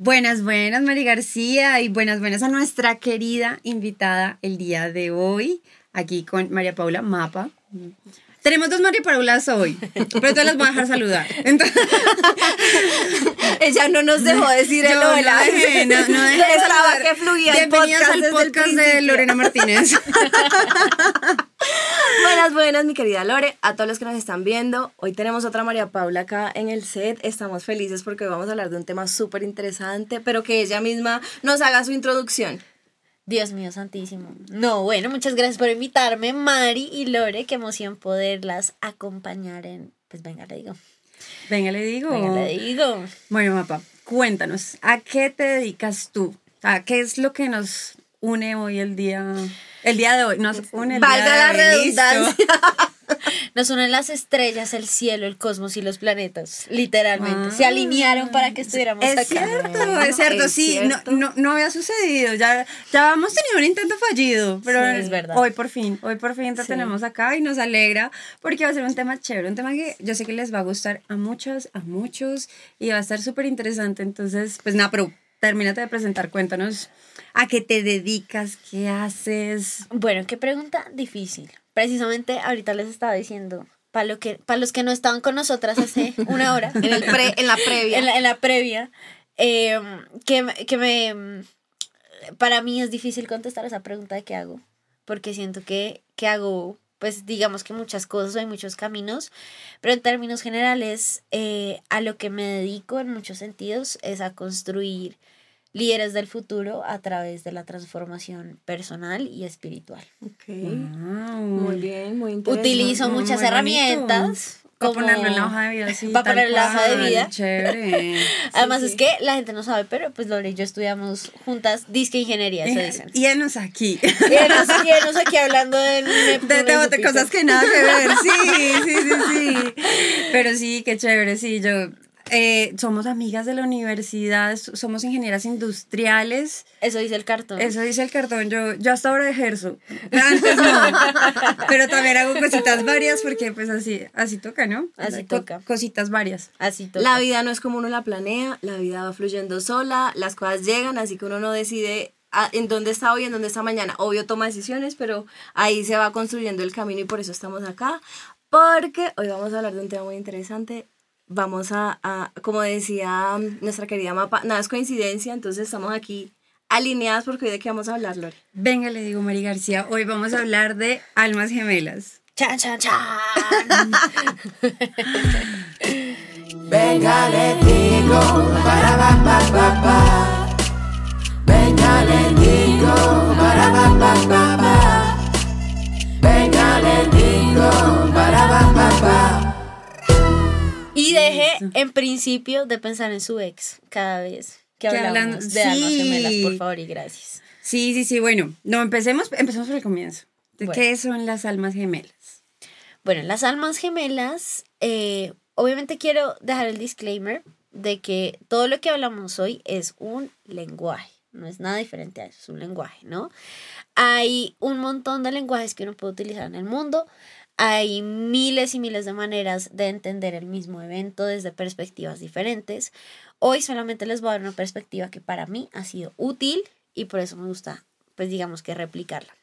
Buenas, buenas, Mari García, y buenas, buenas a nuestra querida invitada el día de hoy, aquí con María Paula Mapa. Tenemos dos María Paulas hoy, pero todas las voy a dejar saludar. Ella no nos dejó decir el Yo hola. No, dejé, no, no dejé saludar. que fluía el podcast al podcast de. Lorena Martínez. Buenas, buenas, mi querida Lore, a todos los que nos están viendo. Hoy tenemos otra María Paula acá en el set. Estamos felices porque hoy vamos a hablar de un tema súper interesante, pero que ella misma nos haga su introducción. Dios mío santísimo. No, bueno, muchas gracias por invitarme, Mari y Lore. Qué emoción poderlas acompañar en. Pues venga, le digo. Venga, le digo. Venga, le digo. Bueno, Mapa, cuéntanos, ¿a qué te dedicas tú? ¿A qué es lo que nos une hoy el día, el día de hoy? Nos une el Valga día la de hoy, listo. redundancia. Nos unen las estrellas, el cielo, el cosmos y los planetas. Literalmente. Ah. Se alinearon para que estuviéramos Es acá. cierto, es cierto, Es sí, cierto. No, no, no había sucedido, ya, ya hemos tenido un intento fallido, pero Sí, es verdad. hoy por fin, hoy por fin te Sí. tenemos acá y nos alegra porque va a ser un tema chévere, un tema que yo sé que les va a gustar a muchas, a muchos y va a estar súper interesante, entonces, pues nada, pero termínate de presentar, cuéntanos a qué te dedicas, qué haces. Bueno, qué pregunta difícil. Precisamente ahorita les estaba diciendo, para lo que, para los que no estaban con nosotras hace una hora, En, el pre- en la previa. en la, en la previa, eh, que, me- que me... Para mí es difícil contestar esa pregunta de qué hago, porque siento que, que hago, pues digamos que muchas cosas, hay muchos caminos, pero en términos generales, eh, a lo que me dedico en muchos sentidos es a construir líderes del futuro a través de la transformación personal y espiritual. Wow. Muy bien, muy interesante. Utilizo muy muchas bonito. herramientas. Para como- ponerlo en la hoja de vida, sí. Para ponerlo en la hoja de vida. Chévere. Además sí. es que la gente no sabe, pero pues Lore y yo estudiamos juntas disque ingeniería, eso dicen. Y enos aquí. Y enos, y enos aquí hablando de, De, de- de cosas que nada que ver, sí, sí, sí, sí. Pero sí, qué chévere, sí, yo. Eh, somos amigas de la universidad, somos ingenieras industriales. Eso dice el cartón. Eso dice el cartón. Yo, yo hasta ahora ejerzo. Antes no. Pero también hago cositas varias porque, pues así, así toca, ¿no? Así Co- toca. Cositas varias. Así toca. La vida no es como uno la planea, la vida va fluyendo sola, las cosas llegan, así que uno no decide ah, en dónde está hoy, en dónde está mañana. Obvio toma decisiones, pero ahí se va construyendo el camino y por eso estamos acá. Porque hoy vamos a hablar de un tema muy interesante. Vamos a, a- como decía nuestra querida Mapa, nada es coincidencia, entonces estamos aquí alineadas porque hoy de qué vamos a hablar, Lore. Venga, le digo, Mari García, hoy vamos a hablar de almas gemelas. Chan, chan, chan. Venga, le digo, para pa pa pa pa. Venga, le digo, para pa pa pa pa. Y deje en principio de pensar en su ex cada vez que Que hablamos de almas sí. gemelas, por favor y gracias. Sí, sí, sí, bueno, no, empecemos, empecemos por el comienzo. ¿De Bueno. qué son las almas gemelas? Bueno, las almas gemelas, eh, obviamente quiero dejar el disclaimer de que todo lo que hablamos hoy es un lenguaje, no es nada diferente a eso, es un lenguaje, ¿no? Hay un montón de lenguajes que uno puede utilizar en el mundo, hay miles y miles de maneras de entender el mismo evento desde perspectivas diferentes. Hoy solamente les voy a dar una perspectiva que para mí ha sido útil y por eso me gusta, pues digamos que replicarla.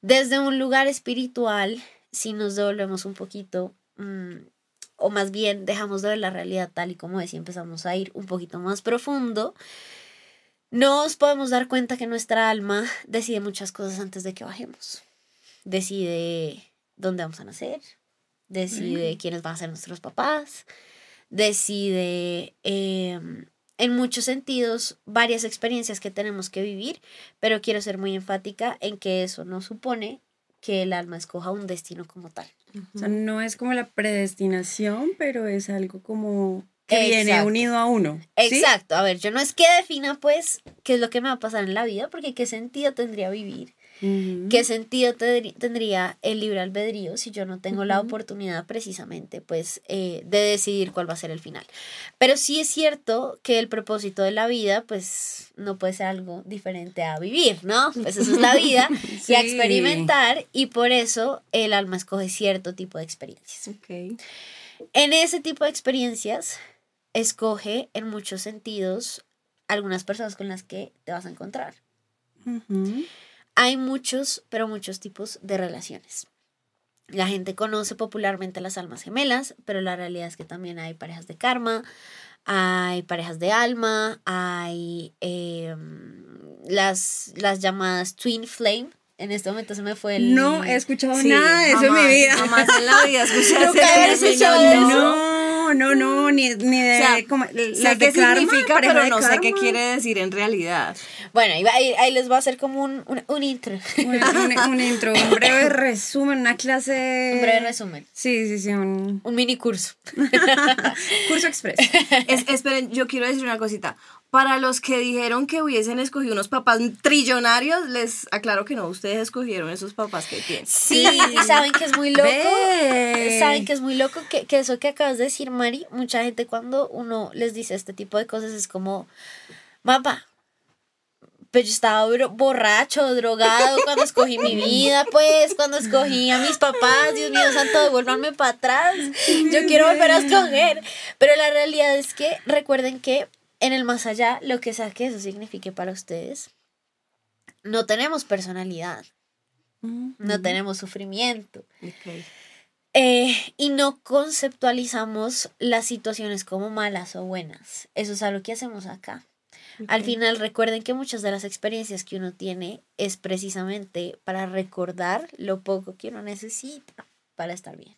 Desde un lugar espiritual, si nos devolvemos un poquito, mm, o más bien dejamos de ver la realidad tal y como es y empezamos a ir un poquito más profundo, nos podemos dar cuenta que nuestra alma decide muchas cosas antes de que bajemos. Decide dónde vamos a nacer, decide quiénes van a ser nuestros papás, decide em, en muchos sentidos varias experiencias que tenemos que vivir, pero quiero ser muy enfática en que eso no supone que el alma escoja un destino como tal. O sea, no es como la predestinación, pero es algo como que viene unido a uno. ¿sí? Exacto, a ver, yo no es que defina pues qué es lo que me va a pasar en la vida, porque qué sentido tendría vivir, Ujú. qué sentido tendrí- tendría el libre albedrío si yo no tengo la oportunidad precisamente pues eh, de decidir cuál va a ser el final. Pero sí es cierto que el propósito de la vida pues no puede ser algo diferente a vivir, ¿no? Pues eso es la vida y a Sí. experimentar y por eso el alma escoge cierto tipo de experiencias. Ok. En ese tipo de experiencias, escoge en muchos sentidos algunas personas con las que te vas a encontrar. Ujú. Hay muchos, pero muchos tipos de relaciones. La gente conoce popularmente las almas gemelas, pero la realidad es que también hay parejas de karma, hay parejas de alma, hay em, las, las llamadas twin flame. En este momento se me fue el... No he escuchado Sí, nada de eso en mi vida. Jamás en la vida escuché Nunca escuchado eso. No, no, no, ni, ni de O sea, como, Sé las qué de karma, significa, pero no sé qué quiere decir en realidad. Bueno, ahí, va- ahí- ahí les voy a hacer como un, un, un intro. Un, un- un intro, un breve resumen, una clase. Un breve resumen. Sí, sí, sí, un Un mini curso. curso express. Es- esperen, yo quiero decir una cosita. Para los que dijeron que hubiesen escogido unos papás trillonarios, les aclaro que no, ustedes escogieron esos papás que tienen. Sí, y saben que es muy loco. Ve. Saben que es muy loco que, que eso que acabas de decir, Mari, mucha gente cuando uno les dice este tipo de cosas es como, papá, pero yo estaba borracho, drogado cuando escogí mi vida, pues, cuando escogí a mis papás, Dios mío santo, devuélvanme para atrás, yo quiero volver a escoger. Pero la realidad es que recuerden que en el más allá, lo que sea que eso signifique para ustedes, no tenemos personalidad, no tenemos sufrimiento. Eh, y no conceptualizamos las situaciones como malas o buenas. Eso es algo que hacemos acá. Al final recuerden que muchas de las experiencias que uno tiene es precisamente para recordar lo poco que uno necesita para estar bien.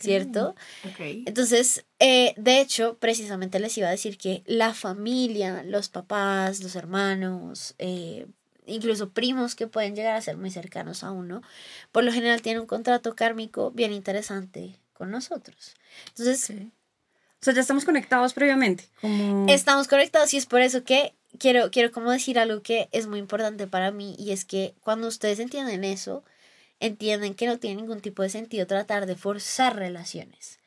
¿Cierto? Entonces, eh, de hecho, precisamente les iba a decir que la familia, los papás, los hermanos, eh, incluso primos que pueden llegar a ser muy cercanos a uno, por lo general tienen un contrato kármico bien interesante con nosotros. Entonces, O sea, ya estamos conectados previamente. Como... estamos conectados y es por eso que quiero, quiero como decir algo que es muy importante para mí y es que cuando ustedes entienden eso, entienden que no tiene ningún tipo de sentido tratar de forzar relaciones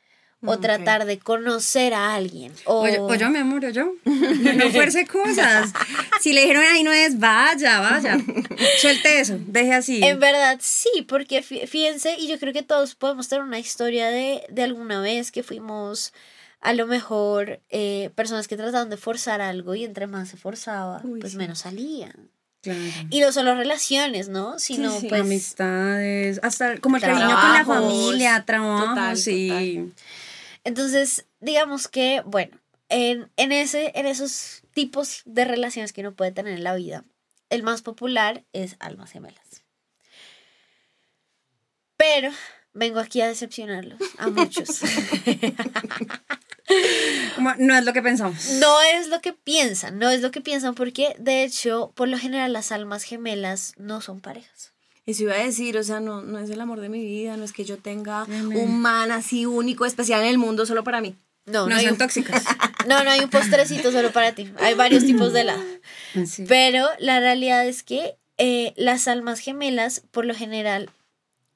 o Ok. tratar de conocer a alguien o, O yo, o yo, mi amor, o yo. No fuerce cosas. Si le dijeron ahí no es, vaya, vaya. Suelte eso, deje así. En verdad, sí, porque fí- fíjense, y yo creo que todos podemos tener una historia de, de alguna vez que fuimos a lo mejor eh, personas que trataban de forzar algo y entre más se forzaba, Uy, pues sí. menos salían. Claro. Y no solo relaciones, ¿no? Sino sí. pues... Amistades, hasta como el Trabajos, cariño con la familia, trabajos, total, sí. Entonces, digamos que, bueno, en, en, ese, en esos tipos de relaciones que uno puede tener en la vida, el más popular es almas gemelas. Pero vengo aquí a decepcionarlos, a muchos. Como, no es lo que pensamos. no es lo que piensan, no es lo que piensan porque, de hecho, por lo general las almas gemelas no son parejas. Eso iba a decir, o sea, no, no es el amor de mi vida, no es que yo tenga Amén. un man así único, especial en el mundo solo para mí. No, no, No hay son un, tóxicas. no, no hay un postrecito solo para ti. Hay varios tipos de helado. Sí. Pero la realidad es que eh, las almas gemelas, por lo general,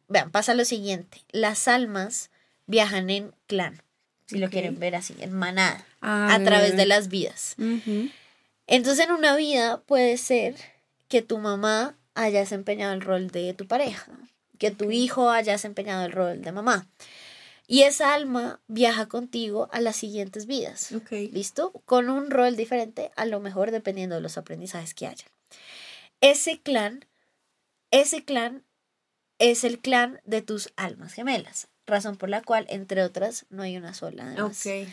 vean, pasa lo siguiente, las almas viajan en clan, si lo quieren ver así, en manada, Ah, a través de las vidas. Entonces en una vida puede ser que tu mamá haya desempeñado el rol de tu pareja, que tu hijo haya desempeñado el rol de mamá. Y esa alma viaja contigo a las siguientes vidas. ¿Listo? Con un rol diferente, a lo mejor dependiendo de los aprendizajes que haya. Ese clan, ese clan es el clan de tus almas gemelas. Razón por la cual, entre otras, no hay una sola. además. Ok.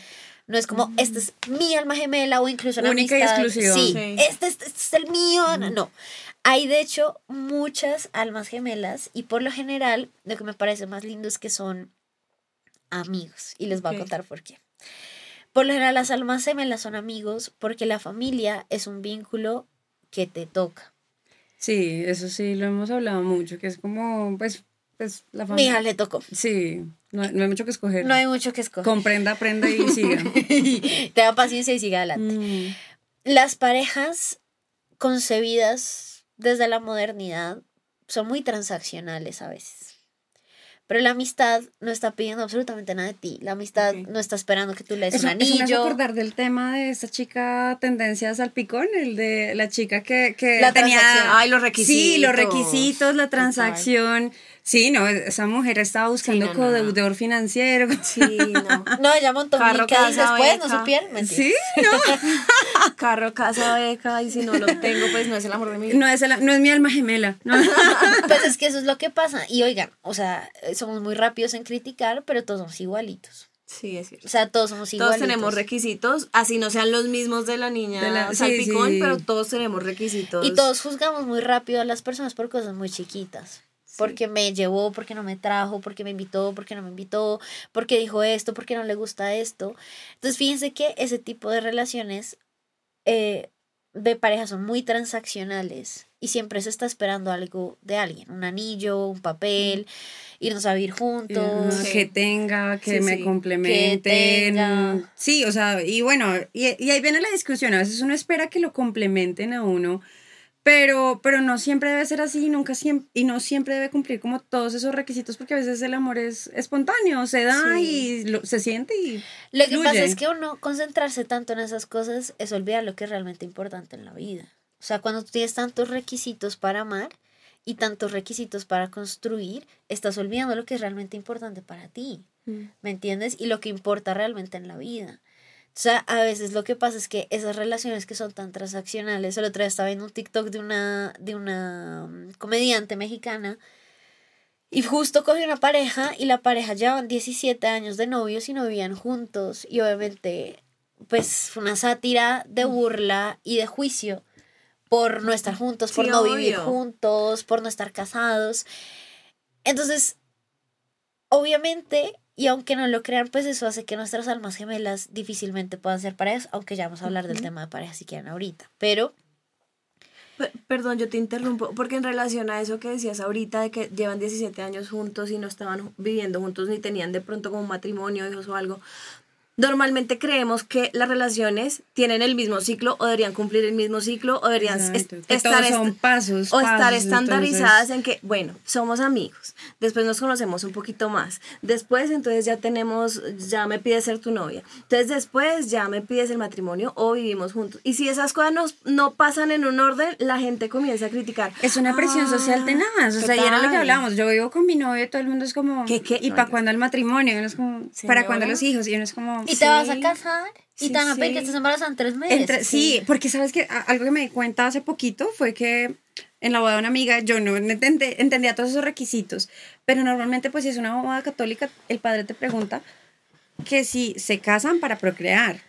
No es como, esta es mi alma gemela o incluso una Única y exclusiva. Sí, Sí. Este, es- este es el mío. No, no. Hay de hecho muchas almas gemelas y por lo general lo que me parece más lindo es que son amigos y les voy a contar por qué. Por lo general las almas gemelas son amigos porque la familia es un vínculo que te toca. Sí, eso sí, lo hemos hablado mucho, que es como, pues, pues la Mi familia. hija le tocó. Sí, no, hay- no hay mucho que escoger. No hay mucho que escoger. Comprenda, aprenda y siga. te da paciencia y sigue adelante. Mm. Las parejas concebidas desde la modernidad son muy transaccionales a veces. Pero la amistad no está pidiendo absolutamente nada de ti. La amistad Ok. no está esperando que tú le des Eso, un eso me hace anillo. acordar del tema de esta chica tendencias al picón, el de la chica que, que La tenía... Ay, los Sí, requisitos. los requisitos, la transacción. Sí, no, esa mujer estaba buscando no, no, no. codeudor financiero. Sí, no. No, ella montó Carro, y casa, después no supieron. Mentira. Sí, no. Carro, casa, beca, y si no lo tengo, pues no es el amor de mi vida. No es, el- no es mi alma gemela. No. Pues es que eso es lo que pasa. Y oigan, o sea, somos muy rápidos en criticar, pero todos somos igualitos. Sí, es cierto. O sea, todos somos Todos igualitos. tenemos requisitos, así no sean los mismos de la niña De la- sí, salpicón, sí. pero todos tenemos requisitos. Y todos juzgamos muy rápido a las personas por cosas muy chiquitas. Porque me llevó, porque no me trajo, porque me invitó, porque no me invitó, porque dijo esto, porque no le gusta esto. Entonces, fíjense que ese tipo de relaciones eh, de pareja son muy transaccionales y siempre se está esperando algo de alguien, un anillo, un papel, irnos a vivir juntos. Sí. Que tenga, que Sí, me sí. complementen. Sí, o sea, y bueno, y, y ahí viene la discusión. A veces uno espera que lo complementen a uno, pero, pero no siempre debe ser así, nunca siempre, y no siempre debe cumplir como todos esos requisitos, porque a veces el amor es espontáneo, se da y lo- se siente y. Lo que fluye. pasa es que uno concentrarse tanto en esas cosas es olvidar lo que es realmente importante en la vida. O sea, cuando tú tienes tantos requisitos para amar y tantos requisitos para construir, estás olvidando lo que es realmente importante para ti. Mm. ¿Me entiendes? Y lo que importa realmente en la vida. O sea, a veces lo que pasa es que esas relaciones que son tan transaccionales, el otro día estaba viendo un TikTok de una, de una mm, comediante mexicana y justo cogió una pareja y la pareja llevaban 17 años de novios y no vivían juntos. Y obviamente, pues fue una sátira de burla y de juicio por no estar juntos, por Sí, no vivir juntos, por no estar casados. Entonces, obviamente, y aunque no lo crean, pues eso hace que nuestras almas gemelas difícilmente puedan ser parejas, aunque ya vamos a hablar del tema de parejas si quieren ahorita. Pero Pe- Perdón, yo te interrumpo, porque en relación a eso que decías ahorita de que llevan 17 años juntos y no estaban viviendo juntos ni tenían de pronto como un matrimonio, hijos o algo, normalmente creemos que las relaciones tienen el mismo ciclo o deberían cumplir el mismo ciclo o deberían Exacto, estar son pasos, o estar estandarizadas entonces- en que, bueno, somos amigos, después nos conocemos un poquito más, después entonces ya tenemos, ya me pides ser tu novia, entonces después ya me pides el matrimonio o vivimos juntos. Y si esas cosas no, no pasan en un orden, la gente comienza a criticar. Es una presión social Ah, tenaz, o sea, y era lo que hablábamos, yo vivo con mi novio y todo el mundo es como, ¿Qué, qué? ¿y No, para cuándo el matrimonio? Y uno es como, ¿para cuándo los hijos? Y uno es como, y te vas a Sí. casar y Sí, te van a pedir que estés embarazada en tres meses. Entre- sí, porque sabes que a- algo que me di cuenta hace poquito fue que en la boda de una amiga yo no entendé- entendía todos esos requisitos, pero normalmente pues si es una boda católica, el padre te pregunta que si se casan para procrear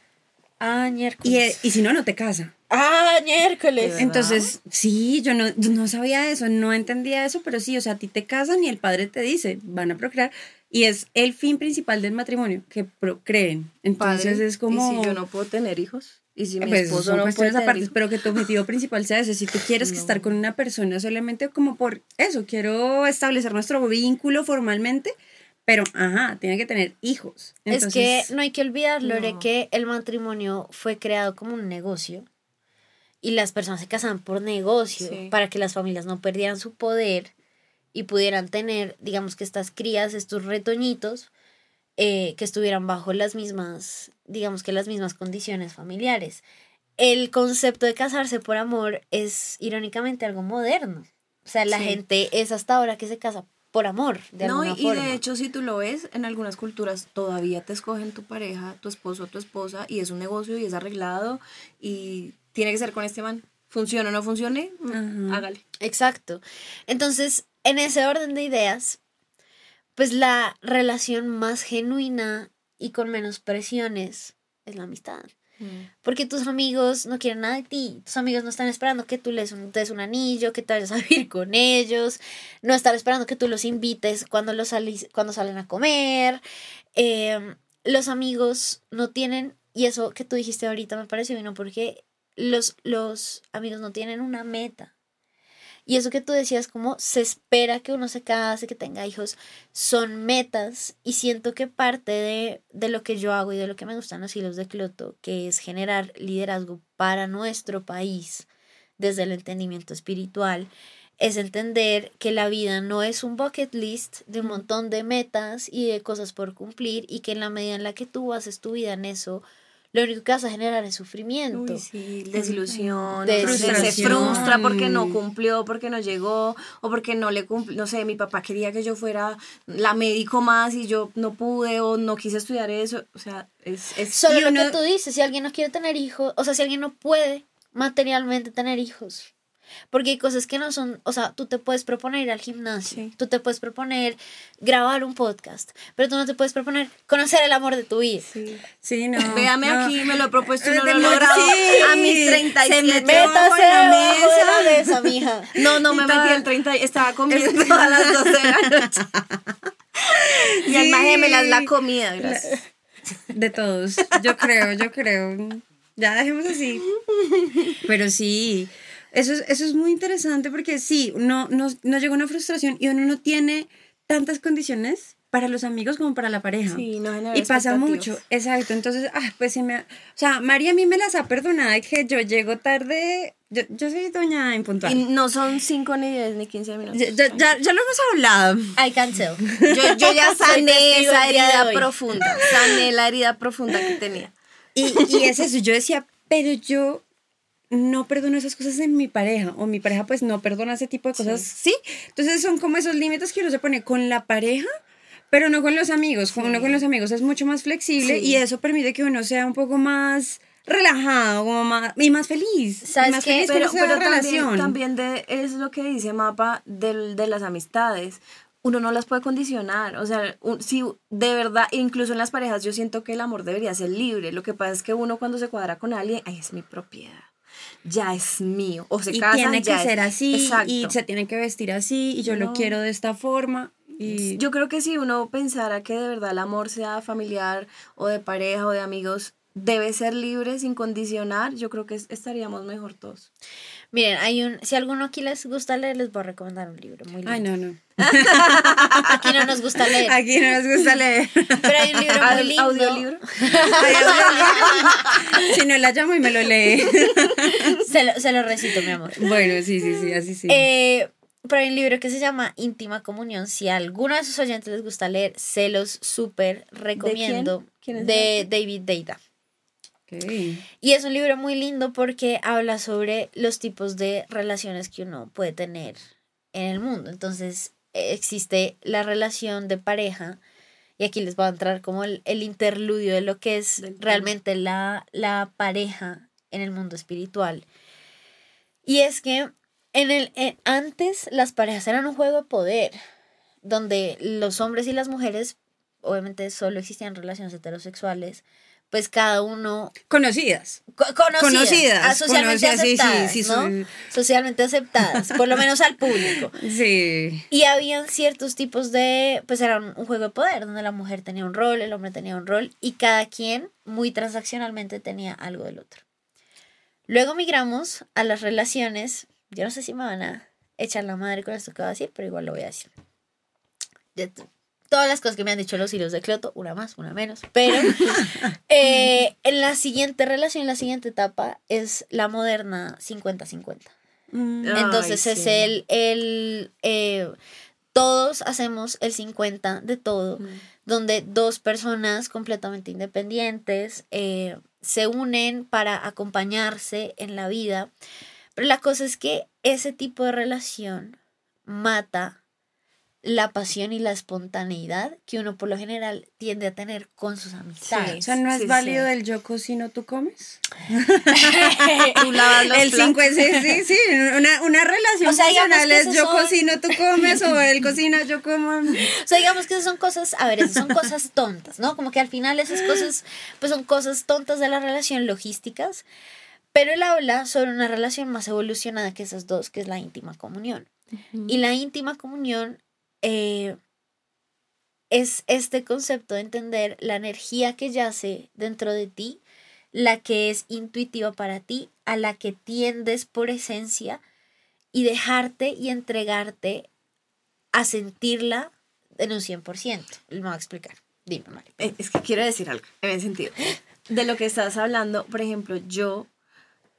Ah, y, miércoles. eh, y si no, no te casa. Ah, miércoles. Entonces, sí, yo no, yo no sabía eso, no entendía eso, pero sí, o sea, a ti te casan y el padre te dice, van a procrear, y es el fin principal del matrimonio, que procreen. Entonces Padre, es como... ¿Y si yo no puedo tener hijos? ¿Y si mi Pues esposo son no puede cuestiones aparte, hijos? pero que tu objetivo principal sea ese. Si tú quieres que estar con una persona solamente como por eso, quiero establecer nuestro vínculo formalmente, pero ajá, tiene que tener hijos. es que no hay que olvidar, Lore, no. que el matrimonio fue creado como un negocio y las personas se casaban por negocio Sí. para que las familias no perdieran su poder y pudieran tener, digamos que estas crías, estos retoñitos, eh, que estuvieran bajo las mismas, digamos que las mismas condiciones familiares. El concepto de casarse por amor es irónicamente algo moderno. O sea, la Sí. gente es hasta ahora que se casa por amor, de No, alguna y, forma. de hecho, si tú lo ves, en algunas culturas todavía te escogen tu pareja, tu esposo o tu esposa, y es un negocio y es arreglado, y tiene que ser con este man. Funcione o no funcione, Ajá. hágale. Exacto. Entonces, en ese orden de ideas, pues la relación más genuina y con menos presiones es la amistad. Porque tus amigos no quieren nada de ti. Tus amigos no están esperando que tú les un- des un anillo, que te vayas a vivir con ellos. No están esperando que tú los invites cuando, los salís, cuando salen a comer. Eh, los amigos no tienen, y eso que tú dijiste ahorita me pareció vino porque los, los amigos no tienen una meta. Y eso que tú decías, como se espera que uno se case, que tenga hijos, son metas. Y siento que parte de, de lo que yo hago y de lo que me gustan los hilos de Cloto, que es generar liderazgo para nuestro país desde el entendimiento espiritual, es entender que la vida no es un bucket list de un montón de metas y de cosas por cumplir y que en la medida en la que tú haces tu vida en eso, lo único que vas a generar es sufrimiento. Uy, sí, desilusión, Des- o sea, se frustra porque no cumplió, porque no llegó, o porque no le cumplió, no sé, mi papá quería que yo fuera la médico más y yo no pude o no quise estudiar eso, o sea, es... es Solo lo uno- que tú dices, si alguien no quiere tener hijos, o sea, si alguien no puede materialmente tener hijos. Porque hay cosas que no son, o sea, tú te puedes proponer ir al gimnasio, Sí. tú te puedes proponer grabar un podcast, pero tú no te puedes proponer conocer el amor de tu vida. Sí. Sí, no. Véame no. aquí, me lo he propuesto y no lo he logrado sí. a mis Se 37 metió Métase abajo de la debajo de la mesa. mesa, mija. No, no me Estaba- metí el 30, estaba comiendo a las 12 de la noche. Y alma Sí. gemela la comida, gracias. De todos, yo creo, yo creo. Ya dejemos así. Pero sí, eso es, eso es muy interesante porque sí, no, nos, nos llega una frustración y uno no tiene tantas condiciones para los amigos como para la pareja. Sí, no Y pasa mucho, exacto. Entonces, ah, pues sí me... O sea, María a mí me las ha perdonado de que yo llego tarde, yo, yo soy doña impuntual. Y no son 5 ni 10 ni 15 minutos. Ya, ya, ya, ya lo hemos hablado. I cancel. Yo, yo ya sané esa herida profunda. Sané la herida profunda que tenía. Y, y es eso, yo decía, pero yo no perdono esas cosas en mi pareja, o mi pareja pues no perdona ese tipo de cosas, sí. Entonces son como esos límites que uno se pone con la pareja, pero no con los amigos. Con uno con los amigos es mucho más flexible Sí. y eso permite que uno sea un poco más relajado como más, y más feliz. ¿Sabes más qué? feliz Pero, pero relación. también, también de, es lo que dice Mapa del, de las amistades. Uno no las puede condicionar. O sea, un- si de verdad, incluso en las parejas, yo siento que el amor debería ser libre. Lo que pasa es que uno cuando se cuadra con alguien, ay, es mi propiedad. Ya es mío. O se y casan, tiene que ya es- ser así, Exacto. y se tiene que vestir así, y yo lo quiero de esta forma. Y Yo creo que si uno pensara que de verdad el amor sea familiar o de pareja o de amigos, debe ser libre sin condicionar, yo creo que es- estaríamos mejor todos. Miren, hay un, si alguno aquí les gusta leer, les voy a recomendar un libro muy lindo. Ay, no, no. Aquí no nos gusta leer, Aquí no nos gusta leer. pero hay un libro muy lindo. Audiolibro. Si no la llamo y me lo lee. Se lo, se lo recito, mi amor. Bueno, sí, sí, sí, así sí. Eh, pero hay un libro que se llama Íntima Comunión. Si a alguno de sus oyentes les gusta leer, se los súper recomiendo. ¿Quién es de David Deida. Y es un libro muy lindo porque habla sobre los tipos de relaciones que uno puede tener en el mundo. Entonces existe la relación de pareja y aquí les va a entrar como el, el interludio de lo que es realmente la, la pareja en el mundo espiritual. Y es que en el, en- antes las parejas eran un juego de poder donde los hombres y las mujeres obviamente solo existían relaciones heterosexuales pues cada uno Conocidas. Co- conocidas, Conocidas, ah, socialmente conocidas, sí, sí, aceptadas, sí, ¿no? Socialmente aceptadas, por lo menos al público. Sí. Y habían ciertos tipos de, pues era un, un juego de poder, donde la mujer tenía un rol, el hombre tenía un rol, y cada quien muy transaccionalmente tenía algo del otro. Luego migramos a las relaciones, yo no sé si me van a echar la madre con esto que voy a decir, pero igual lo voy a decir. Todas las cosas que me han dicho los hilos de Cloto, una más, una menos, pero eh, en la siguiente relación, en la siguiente etapa, es la moderna 50-50. Mm. Ay, Entonces es sí. el, el eh, todos hacemos el 50 de todo, donde dos personas completamente independientes eh, se unen para acompañarse en la vida. Pero la cosa es que ese tipo de relación mata la pasión y la espontaneidad que uno por lo general tiende a tener con sus amistades. O sea, ¿no es Sí, válido sí. del yo cocino, tú comes? Tú lavas los el platos. 5 es, sí, sí, sí, una, una relación O sea, que es yo son- cocino, tú comes, o él cocina, yo como. O sea, digamos que esas son cosas, a ver, esas son cosas tontas, ¿no? Como que al final esas cosas, pues son cosas tontas de la relación logísticas, pero él habla sobre una relación más evolucionada que esas dos, que es la íntima comunión. Y la íntima comunión eh, es este concepto de entender la energía que yace dentro de ti, la que es intuitiva para ti, a la que tiendes por esencia, y dejarte y entregarte a sentirla en un 100%. Me voy a explicar. Dime, Mari. Eh, Es que quiero decir algo en ese sentido. De lo que estás hablando, por ejemplo, yo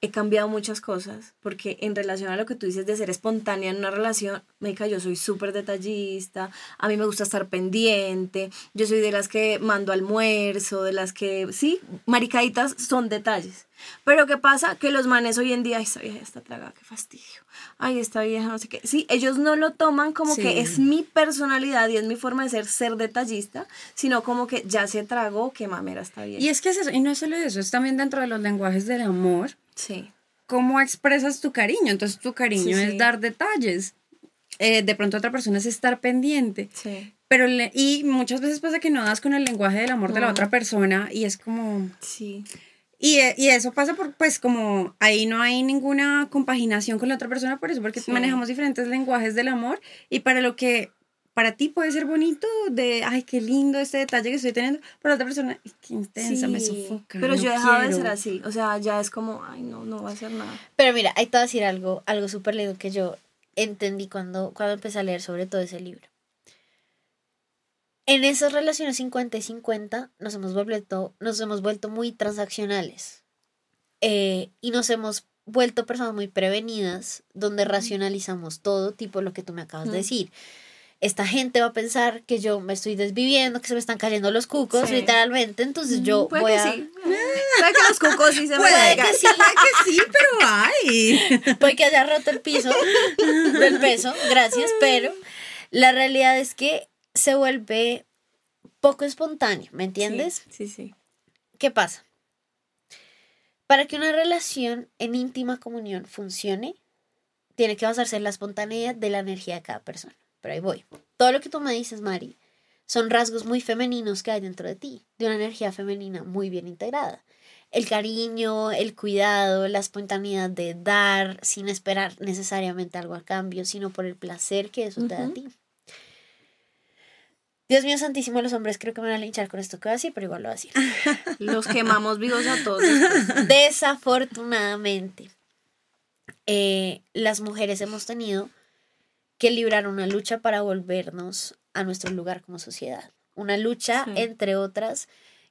he cambiado muchas cosas, porque en relación a lo que tú dices de ser espontánea en una relación, Meika, yo soy súper detallista, a mí me gusta estar pendiente, yo soy de las que mando almuerzo, de las que, sí, maricaditas son detalles. Pero ¿qué pasa? Que los manes hoy en día, ay, esta vieja está tragada, qué fastidio. Ay, esta vieja no sé qué. Sí, ellos no lo toman como Sí. que es mi personalidad y es mi forma de ser, ser detallista, sino como que ya se tragó, qué mamera está vieja. Y es que es eso, y no es solo eso, es también dentro de los lenguajes del amor, Sí. cómo expresas tu cariño. Entonces tu cariño Sí, es sí. dar detalles. Eh, de pronto otra persona es estar pendiente. Sí. Pero le- y muchas veces pasa que no das con el lenguaje del amor de la otra persona y es como... Sí. Y, eh, y eso pasa por, pues, como ahí no hay ninguna compaginación con la otra persona por eso, porque Sí. manejamos diferentes lenguajes del amor y para lo que para ti puede ser bonito, de, ay, qué lindo este detalle que estoy teniendo, para otra persona, "Ay, qué intensa, me sofoca. Pero no yo he dejado de quiero". ser así. O sea, ya es como, ay, no, no va a hacer nada. Pero mira, ahí te voy a decir algo, algo súper lindo que yo entendí cuando, cuando empecé a leer sobre todo ese libro. En esas relaciones 50 y 50 nos hemos vuelto, nos hemos vuelto muy transaccionales eh, y nos hemos vuelto personas muy prevenidas donde racionalizamos todo, tipo lo que tú me acabas de Ujú. decir. Esta gente va a pensar que yo me estoy desviviendo, que se me están cayendo los cucos, Sí. literalmente, entonces yo Puede voy que a... sí. Puede que los cucos sí se me Puede que sí, que sí, pero ay. Puede que haya roto el piso del peso, gracias, pero la realidad es que se vuelve poco espontáneo, ¿me entiendes? Sí, sí. sí. ¿Qué pasa? Para que una relación en íntima comunión funcione, tiene que basarse en la espontaneidad de la energía de cada persona. Pero ahí voy. Todo lo que tú me dices, Mari, son rasgos muy femeninos que hay dentro de ti, de una energía femenina muy bien integrada. El cariño, el cuidado, la espontaneidad de dar sin esperar necesariamente algo a cambio, sino por el placer que eso te da a ti. Dios mío santísimo, los hombres creo que me van a linchar con esto que voy a decir, pero igual lo voy a decir. Los quemamos vivos a todos. después. Desafortunadamente, eh, las mujeres hemos tenido que librar una lucha para volvernos a nuestro lugar como sociedad. Una lucha, Sí. entre otras,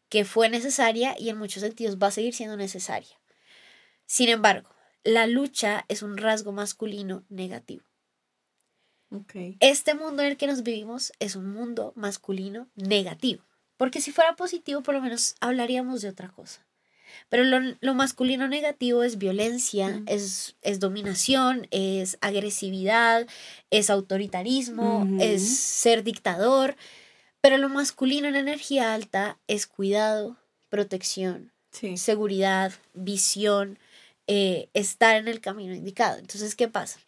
que fue necesaria y en muchos sentidos va a seguir siendo necesaria. Sin embargo, la lucha es un rasgo masculino negativo. Este mundo en el que nos vivimos es un mundo masculino negativo. Porque si fuera positivo, por lo menos hablaríamos de otra cosa. Pero lo, lo masculino negativo es violencia, Mm. es, es dominación, es agresividad, es autoritarismo, es ser dictador. Pero lo masculino en energía alta es cuidado, protección, Sí. seguridad, visión, eh, estar en el camino indicado. Entonces, ¿qué pasa?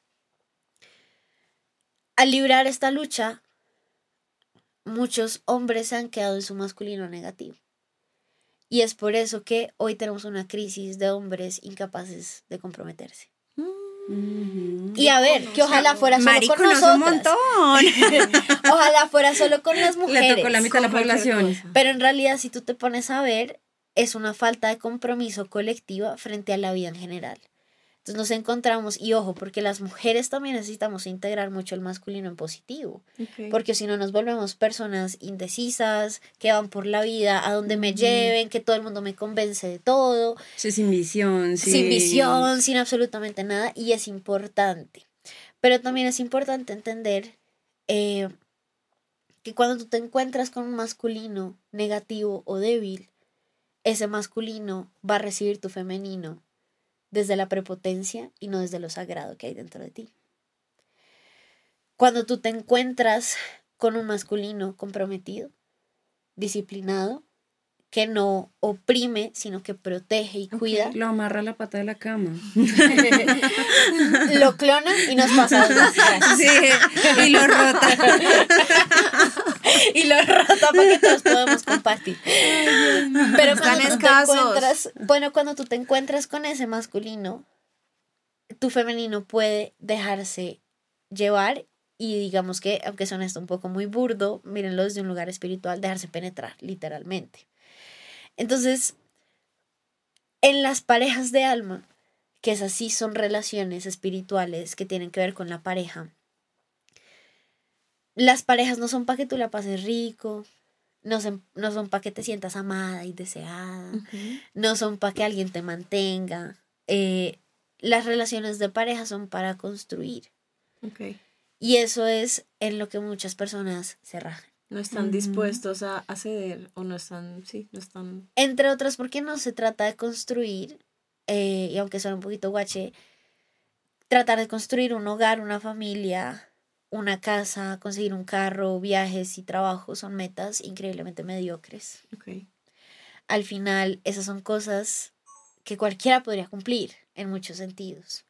Al librar esta lucha, muchos hombres se han quedado en su masculino negativo. Y es por eso que hoy tenemos una crisis de hombres incapaces de comprometerse. Y a ver, que ojalá fuera solo Mari con conoce un nosotras. montón. Ojalá fuera solo con las mujeres. Le tocó la mitad de la población. Pero en realidad, si tú te pones a ver, es una falta de compromiso colectiva frente a la vida en general. Entonces nos encontramos, y ojo, porque las mujeres también necesitamos integrar mucho el masculino en positivo, porque si no nos volvemos personas indecisas, que van por la vida a donde me lleven, que todo el mundo me convence de todo, Sí, sin visión, sí. sin visión, sin absolutamente nada, y es importante. Pero también es importante entender eh, que cuando tú te encuentras con un masculino negativo o débil, ese masculino va a recibir tu femenino desde la prepotencia y no desde lo sagrado que hay dentro de ti. Cuando tú te encuentras con un masculino comprometido, disciplinado, que no oprime, sino que protege y cuida, Lo amarra a la pata de la cama. lo clona y nos pasa. Sí, y lo rota. y lo rota para que todos podamos compartir. Pero cuando Están tú te encuentras, bueno, cuando tú te encuentras con ese masculino, tu femenino puede dejarse llevar y digamos que, aunque suene esto un poco muy burdo, mírenlo desde un lugar espiritual, dejarse penetrar, literalmente. Entonces, en las parejas de alma, que es así, son relaciones espirituales que tienen que ver con la pareja, las parejas no son para que tú la pases rico, no son, no son para que te sientas amada y deseada, no son para que alguien te mantenga. eh, las relaciones de pareja son para construir. Ok. Y eso es en lo que muchas personas se rajan. No están dispuestos a, a ceder o no están, sí, no están... Entre otras porque no se trata de construir, eh, y aunque suene un poquito guache, tratar de construir un hogar, una familia, una casa, conseguir un carro, viajes y trabajo son metas increíblemente mediocres. Al final, esas son cosas que cualquiera podría cumplir en muchos sentidos.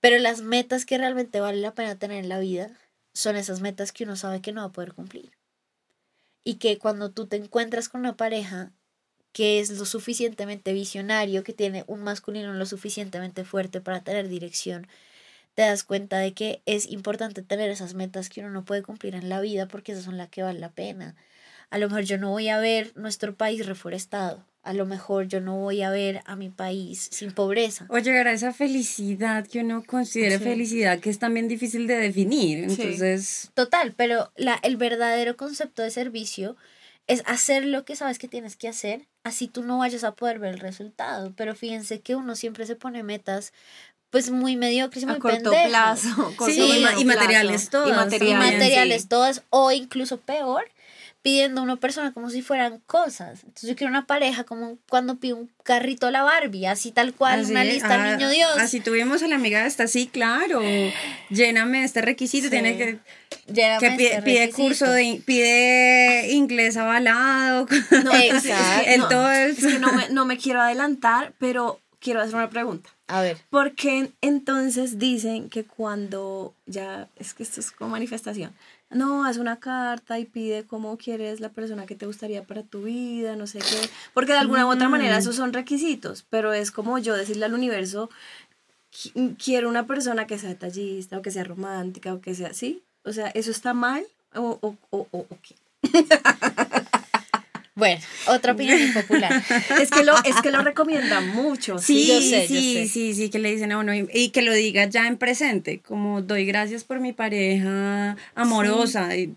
Pero las metas que realmente vale la pena tener en la vida son esas metas que uno sabe que no va a poder cumplir. Y que cuando tú te encuentras con una pareja que es lo suficientemente visionario, que tiene un masculino lo suficientemente fuerte para tener dirección, te das cuenta de que es importante tener esas metas que uno no puede cumplir en la vida porque esas son las que valen la pena. A lo mejor yo no voy a ver nuestro país reforestado. A lo mejor yo no voy a ver a mi país sin pobreza. O llegar a esa felicidad que uno considere Sí. felicidad, que es también difícil de definir. Sí. Entonces, Total, pero la, el verdadero concepto de servicio es hacer lo que sabes que tienes que hacer, así tú no vayas a poder ver el resultado. Pero fíjense que uno siempre se pone metas pues muy mediocres y muy A corto pendejas. plazo. corto Sí, y y y materiales todas Y y materiales. sí. todas, o incluso peor, pidiendo a una persona como si fueran cosas. Entonces yo quiero una pareja como cuando pido un carrito a la Barbie, así tal cual, así, una lista ah, al niño Dios. Así tuvimos a la amiga esta, sí, claro. Lléname este requisito, Sí. tiene que, Lléname que pide, este pide requisito. curso de in- pide inglés avalado. No, es que- Exacto. el no, todo el- es que no me, no me quiero adelantar, pero quiero hacer una pregunta. A ver. Porque entonces dicen que cuando ya, es que esto es como manifestación, no, haz una carta y pide cómo quieres la persona que te gustaría para tu vida, no sé qué, porque de alguna u otra manera esos son requisitos, pero es como yo decirle al universo, "Qui- quiero una persona que sea detallista o que sea romántica o que sea así, o sea, ¿eso está mal o, o, o- o qué? Bueno, otra opinión impopular. Es que lo, es que lo recomiendan mucho. Sí, yo sé, yo sí, sé. sí, sí, que le dicen a uno y, y que lo diga ya en presente, como doy gracias por mi pareja amorosa. y-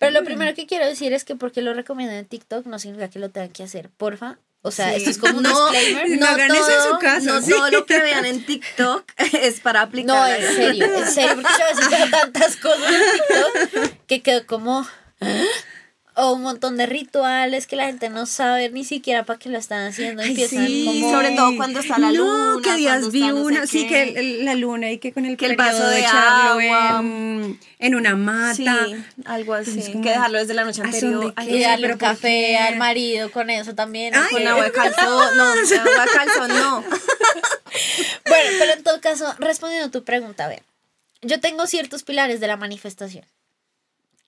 Pero lo primero que quiero decir es que porque lo recomiendan en TikTok no significa que lo tengan que hacer. Porfa. O sea, Sí. esto es como un No, disclaimer. No hagan eso en su casa, No sí. todo lo que vean en TikTok es para aplicar. No, en serio, en serio, porque yo a veces veo tantas cosas en TikTok que quedo como... ¿ah? O un montón de rituales que la gente no sabe ni siquiera para qué lo están haciendo. Ay, Empiezan sí, como... sobre todo cuando está la No, luna, que días vi no sé una, sí, qué. que el- el- la luna y que con el, Que el vaso de echarlo agua. En, en una mata. Sí, algo así. Como, que dejarlo desde la noche ¿a anterior. Ay? Y darle pero un ¿por café al marido con eso también. Ay, Con agua de calzón, no, agua de calzón, no. Bueno, pero en todo caso, respondiendo a tu pregunta, a ver, yo tengo ciertos pilares de la manifestación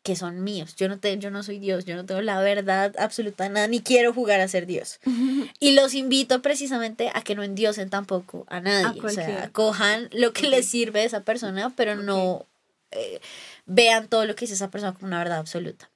que son míos. Yo no, te, yo no soy Dios, yo no tengo la verdad absoluta nada, ni quiero jugar a ser Dios. Y los invito precisamente a que no endiosen tampoco a nadie. o sea, cojan lo que les sirve a esa persona, pero no eh, vean todo lo que dice esa persona como una verdad absoluta.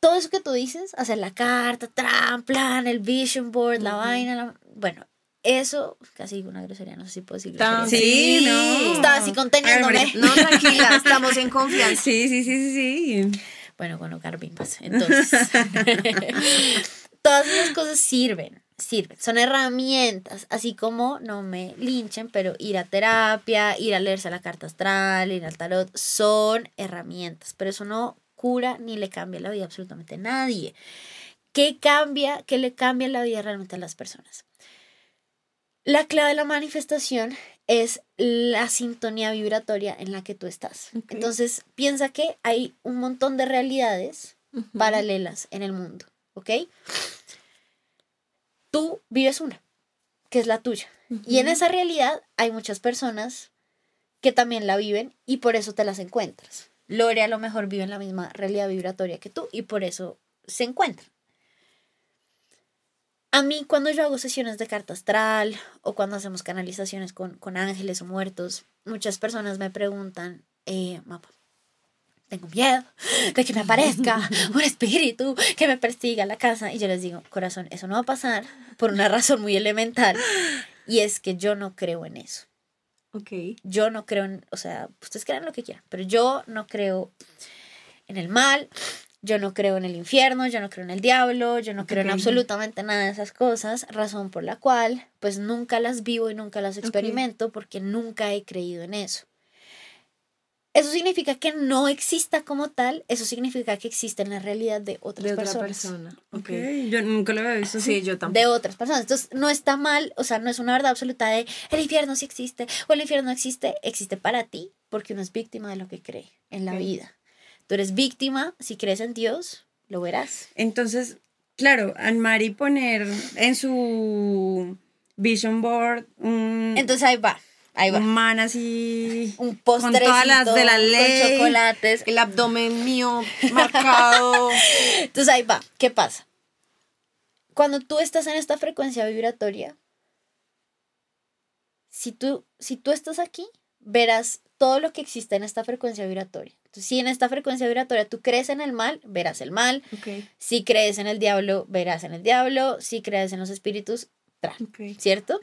Todo eso que tú dices, hacer la carta, tran, plan, el vision board, la vaina, la- bueno, eso, casi una grosería, no sé si puedo decir grosería. Sí, no. Estaba así conteniéndome. No, tranquila, estamos en confianza. Sí, sí, sí, sí, sí. Bueno, con bimbas. Entonces, todas esas cosas sirven, sirven. Son herramientas, así como no me linchen, pero ir a terapia, ir a leerse la carta astral, ir al tarot, son herramientas, pero eso no cura ni le cambia la vida a absolutamente a nadie. ¿Qué cambia, qué le cambia la vida realmente a las personas? La clave de la manifestación es la sintonía vibratoria en la que tú estás. Entonces, piensa que hay un montón de realidades paralelas en el mundo, ¿ok? Tú vives una, que es la tuya. Y en esa realidad hay muchas personas que también la viven y por eso te las encuentras. Lore a lo mejor vive en la misma realidad vibratoria que tú y por eso se encuentran. A mí cuando yo hago sesiones de carta astral o cuando hacemos canalizaciones con, con ángeles o muertos, muchas personas me preguntan, eh, mapa, tengo miedo de que me aparezca un espíritu que me persiga a la casa. Y yo les digo, corazón, eso no va a pasar por una razón muy elemental. Y es que yo no creo en eso. Ok. Yo no creo en, o sea, ustedes crean lo que quieran, pero yo no creo en el mal, yo no creo en el infierno, yo no creo en el diablo, yo no creo en absolutamente nada de esas cosas, razón por la cual pues nunca las vivo y nunca las experimento porque nunca he creído en eso. Eso significa que no exista como tal, eso significa que existe en la realidad de otras De otra personas. persona. Ok, yo nunca lo había visto. Sí, yo tampoco. de otras personas. Entonces, no está mal, o sea, no es una verdad absoluta de el infierno sí existe o el infierno no existe, existe para ti, porque uno es víctima de lo que cree en la vida. Tú eres víctima, si crees en Dios, lo verás. Entonces, claro, Anne-Marie poner en su vision board un, Entonces ahí va, ahí va. un man así Un con postrecito todas las de la ley. con chocolates. El abdomen mío marcado. Entonces ahí va, ¿qué pasa? Cuando tú estás en esta frecuencia vibratoria, si tú, si tú estás aquí, verás todo lo que existe en esta frecuencia vibratoria. Entonces, si en esta frecuencia vibratoria tú crees en el mal, verás el mal. Ok, Si crees en el diablo, verás en el diablo. Si crees en los espíritus, tra. ¿cierto?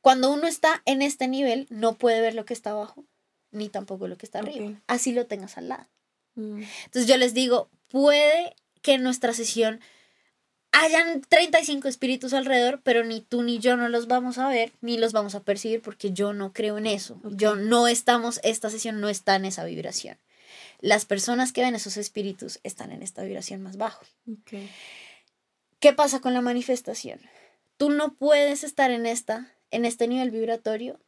Cuando uno está en este nivel, no puede ver lo que está abajo, ni tampoco lo que está arriba. Así lo tengas al lado. Mm. Entonces yo les digo, puede que en nuestra sesión hayan 35 espíritus alrededor, pero ni tú ni yo no los vamos a ver, ni los vamos a percibir porque yo no creo en eso. Yo no estamos, esta sesión no está en esa vibración. Las personas que ven esos espíritus están en esta vibración más bajo. ¿Qué pasa con la manifestación? Tú no puedes estar en esta, en este nivel vibratorio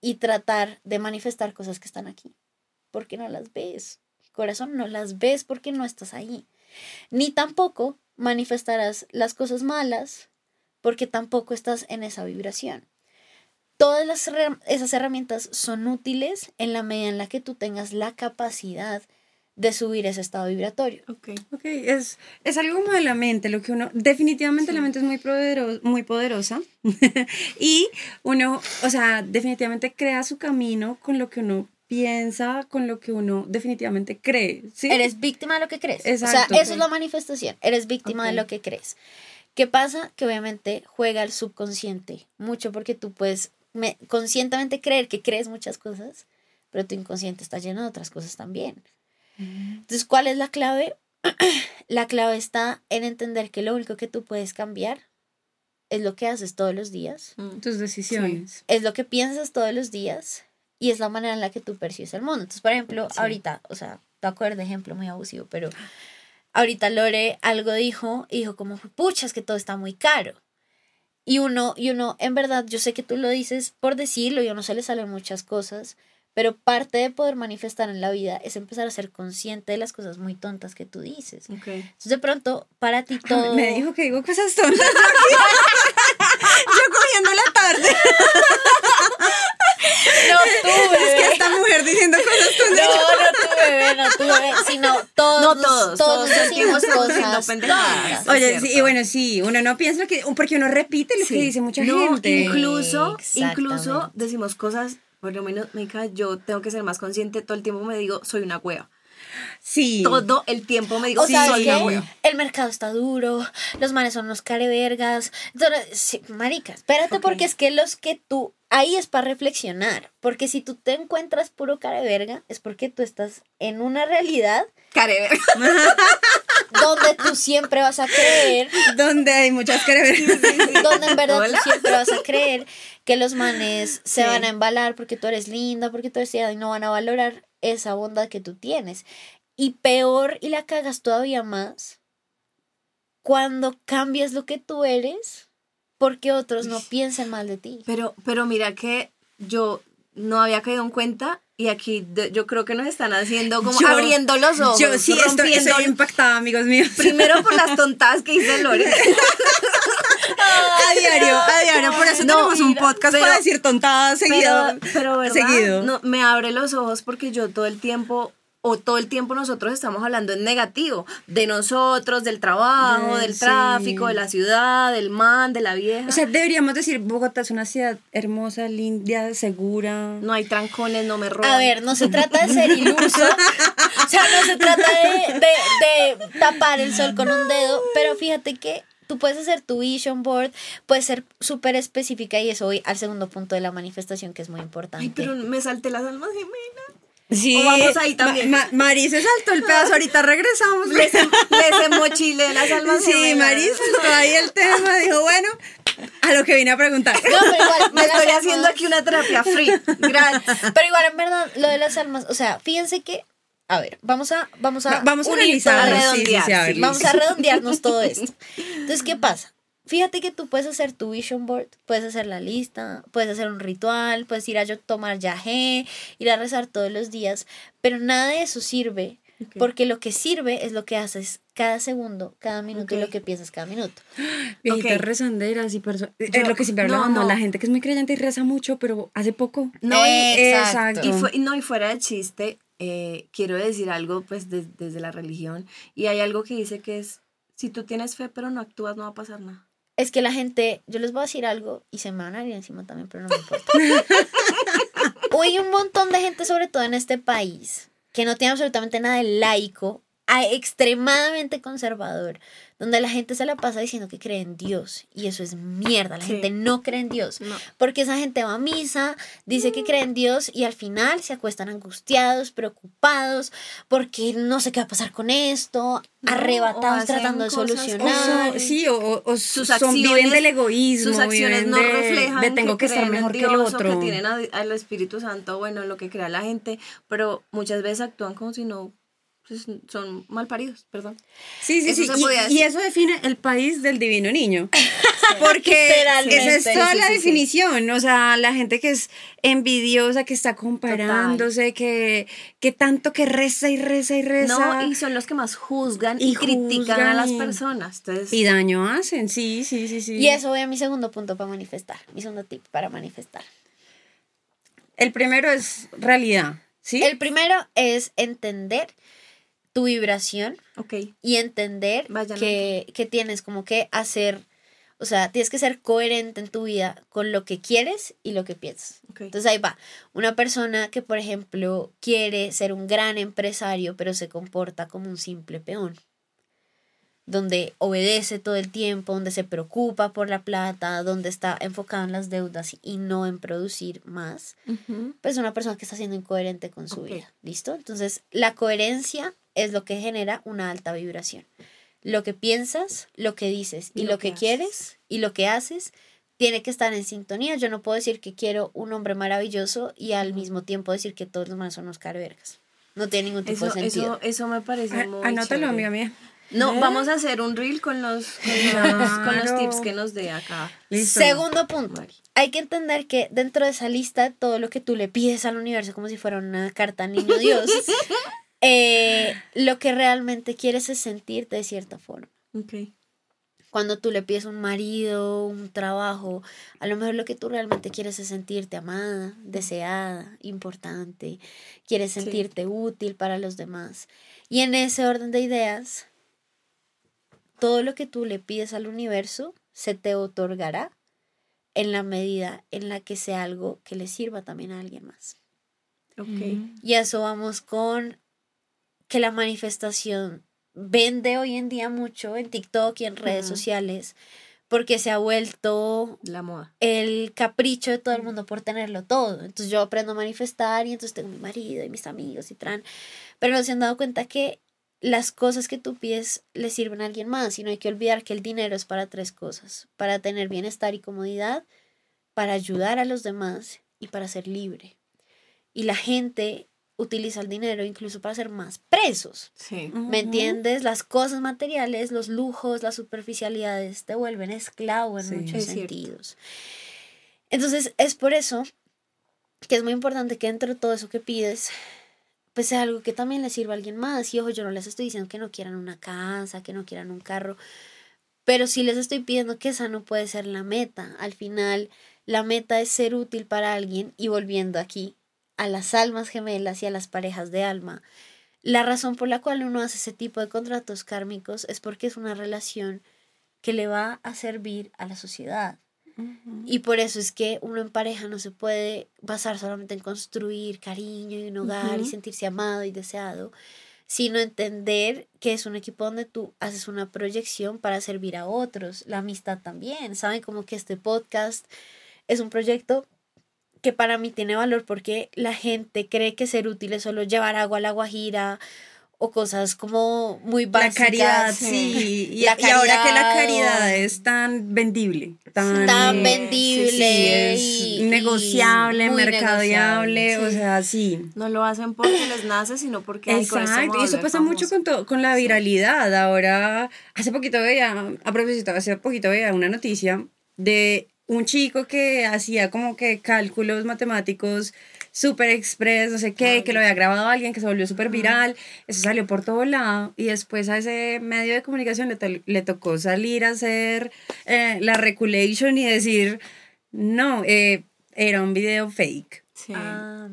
y tratar de manifestar cosas que están aquí, porque no las ves. Corazón, no las ves porque no estás ahí. Ni tampoco manifestarás las cosas malas porque tampoco estás en esa vibración. Todas las esas herramientas son útiles en la medida en la que tú tengas la capacidad de subir ese estado vibratorio. Ok. Ok, es, es algo como de la mente, lo que uno, definitivamente la mente es muy, podero- muy poderosa y uno, o sea, definitivamente crea su camino con lo que uno piensa, con lo que uno definitivamente cree, ¿sí? Eres víctima de lo que crees. Exacto. O sea, eso es la manifestación. Eres víctima de lo que crees. ¿Qué pasa? Que obviamente juega el subconsciente mucho porque tú puedes me- conscientemente creer que crees muchas cosas, pero tu inconsciente está lleno de otras cosas también. Entonces, ¿cuál es la clave? la clave está en entender que lo único que tú puedes cambiar es lo que haces todos los días, Mm. tus decisiones. es lo que piensas todos los días y es la manera en la que tú percibes el mundo. Entonces, por ejemplo, Sí. ahorita, o sea, te acuerdas de ejemplo muy abusivo, pero ahorita Lore algo dijo y dijo como, pucha, es que todo está muy caro. Y uno, y uno, en verdad, yo sé que tú lo dices por decirlo y a uno se le salen muchas cosas, pero parte de poder manifestar en la vida es empezar a ser consciente de las cosas muy tontas que tú dices. Ok. Entonces, de pronto, para ti todo... Me dijo que digo cosas tontas. Yo cogiendo la tarde. No, tú, Es que esta mujer diciendo cosas tontas. No, no tu bebé, no tu bebé, sino todos, No todos, todos, decimos cosas tontas. Oye, sí, y bueno, sí, uno no piensa lo que, porque uno repite lo Sí. que dice mucha No, gente. Incluso, incluso decimos cosas, por lo menos, Mica, yo tengo que ser más consciente. Todo el tiempo me digo, soy una hueva. Sí. Todo el tiempo me digo, O soy el mercado está duro, los manes son unos carevergas. Sí, marica, espérate porque es que los que tú, ahí es para reflexionar, porque si tú te encuentras puro careverga, es porque tú estás en una realidad Care, donde tú siempre vas a creer Donde hay muchas careveras. donde en verdad Hola. tú siempre vas a creer que los manes se Sí. van a embalar porque tú eres linda, porque tú eres y no van a valorar esa bondad que tú tienes. Y peor, y la cagas todavía más, cuando cambias lo que tú eres porque otros no piensen mal de ti. Pero, pero mira que yo no había caído en cuenta y aquí de- yo creo que nos están haciendo como Yo- abriendo los ojos. Yo sí estoy, estoy impactada, amigos míos. Primero por las tontadas que hice Lore. A diario, a diario. Por eso No, tenemos un podcast pero- para decir tontadas seguido. Pero, pero ¿verdad? seguido. No, me abre los ojos porque yo todo el tiempo, o todo el tiempo nosotros estamos hablando en negativo, de nosotros, del trabajo, Ay, del sí. tráfico, de la ciudad, del man, de la vieja. O sea, deberíamos decir, Bogotá es una ciudad hermosa, linda, segura. no hay trancones, no me roban. A ver, no se trata de ser iluso, o sea, no se trata de, de- de tapar el sol con un dedo, pero fíjate que tú puedes hacer tu vision board, puedes ser súper específica y eso voy al segundo punto de la manifestación que es muy importante. Ay, pero me salté las almas gemelas. Sí, O vamos ahí también. Ma- se saltó el pedazo, ahorita regresamos. Les, les mochile las almas Sí. Mari saltó ahí el tema, dijo, bueno, a lo que vine a preguntar. No, pero igual, Me estoy almas- haciendo aquí una terapia free. Pero igual, en verdad, lo de las almas, o sea, fíjense que, a ver, vamos a, vamos a, Va- vamos a unir analizarlo, todo sí, sí, sí, redondear, a. Vamos a redondearnos todo esto. Entonces, ¿qué pasa? Fíjate que tú puedes hacer tu vision board, puedes hacer la lista, puedes hacer un ritual, puedes ir a yo- tomar yagé, ir a rezar todos los días, pero nada de eso sirve, porque lo que sirve es lo que haces cada segundo, cada minuto y Ok. lo que piensas cada minuto. Viejitas Ok. rezanderas y personas. Es lo que siempre no, hablábamos, no. la gente que es muy creyente y reza mucho, pero hace poco. No, y- Exacto. Y, y no, y fuera de chiste, eh, quiero decir algo pues des- desde la religión. Y hay algo que dice que es, si tú tienes fe pero no actúas, no va a pasar nada. Es que la gente, yo les voy a decir algo y se me van a ir encima también, pero no me importa. Hoy hay un montón de gente, sobre todo en este país, que no tiene absolutamente nada de laico, a- extremadamente conservador, donde la gente se la pasa diciendo que cree en Dios. Y eso es mierda, la Sí. gente no cree en Dios. No. Porque esa gente va a misa, dice que cree en Dios y al final se acuestan angustiados, preocupados, porque no sé qué va a pasar con esto, No, arrebatados tratando de O solucionar. sí, o, o- o Sus son, viven acciones- del egoísmo. Sus acciones viven no de, reflejan de tengo que, estar creen en mejor que el o otro. que tienen al Espíritu Santo, bueno, lo que crea la gente, pero muchas veces actúan como si no son mal paridos, perdón. Sí, sí, Eso sí. y- eso define el país del divino niño. Porque esa es toda Sí, la sí, sí. definición. O sea, la gente que es envidiosa, que está comparándose, que, que tanto que reza y reza y reza. No, y son los que más juzgan y, Y critican a las personas. Entonces, Y daño hacen, sí, sí, sí, sí. Y eso voy a mi segundo punto para manifestar, mi segundo tip para manifestar. El primero es realidad, ¿sí? El primero es entender tu vibración y entender que, que tienes como que hacer, o sea, tienes que ser coherente en tu vida con lo que quieres y lo que piensas. Entonces ahí va, una persona que por ejemplo quiere ser un gran empresario pero se comporta como un simple peón, donde obedece todo el tiempo, donde se preocupa por la plata, donde está enfocado en las deudas y no en producir más, Ujú. pues es una persona que está siendo incoherente con su vida, ¿listo? Entonces la coherencia es lo que genera una alta vibración. Lo que piensas, lo que dices y, lo, que, quieres y lo que haces tiene que estar en sintonía. Yo no puedo decir que quiero un hombre maravilloso y al mismo tiempo decir que todos los demás son unos carvergas. No tiene ningún tipo Eso, de sentido. eso, eso me parece A- muy Anótalo, chévere. amiga mía. No, vamos a hacer un reel con los, con los, con los Claro. tips que nos dé acá. Listo. Segundo punto. Mari. Hay que entender que dentro de esa lista, todo lo que tú le pides al universo, como si fuera una carta niño Dios, eh, lo que realmente quieres es sentirte de cierta forma. Ok. Cuando tú le pides un marido, un trabajo, a lo mejor lo que tú realmente quieres es sentirte amada, deseada, importante, quieres Sí. sentirte útil para los demás. Y en ese orden de ideas, todo lo que tú le pides al universo se te otorgará en la medida en la que sea algo que le sirva también a alguien más. Ok. Y a eso vamos con que la manifestación vende hoy en día mucho en TikTok y en redes sociales porque se ha vuelto La moda. el capricho de todo el mundo por tenerlo todo. Entonces yo aprendo a manifestar y entonces tengo mi marido y mis amigos y tran. Pero no se han dado cuenta que las cosas que tú pides le sirven a alguien más y no hay que olvidar que el dinero es para tres cosas. Para tener bienestar y comodidad, para ayudar a los demás y para ser libre. Y la gente utiliza el dinero incluso para ser más presos. Sí. ¿Me entiendes? Las cosas materiales, los lujos, las superficialidades te vuelven esclavo en Sí. muchos Es cierto. sentidos. Entonces, es por eso que es muy importante que dentro de todo eso que pides, pues sea algo que también le sirva a alguien más. Y ojo, yo no les estoy diciendo que no quieran una casa, que no quieran un carro, pero sí les estoy pidiendo que esa no puede ser la meta. Al final, la meta es ser útil para alguien y volviendo aquí a las almas gemelas y a las parejas de alma. La razón por la cual uno hace ese tipo de contratos kármicos es porque es una relación que le va a servir a la sociedad. Y por eso es que uno en pareja no se puede basar solamente en construir cariño y un hogar y sentirse amado y deseado, sino entender que es un equipo donde tú haces una proyección para servir a otros, la amistad también. Saben como que este podcast es un proyecto que para mí tiene valor porque la gente cree que ser útil es solo llevar agua a la guajira o cosas como muy La básicas. caridad, sí. Y, La y ahora que la caridad o- caridad es tan vendible, tan, Tan vendible sí, es y- negociable, y mercadeable, negociable, o sí. sea, sí. No lo hacen porque les nace, sino porque Exacto, y eso pasa mucho famoso. con, todo, con la viralidad. Ahora, hace poquito veía, a propósito, hace poquito veía una noticia de un chico que hacía como que cálculos matemáticos super express, no sé qué, que lo había grabado alguien, que se volvió súper viral, eso salió por todo lado y después a ese medio de comunicación le, to- le tocó salir a hacer eh, la reculation y decir, no, eh, era un video fake Sí. Ah,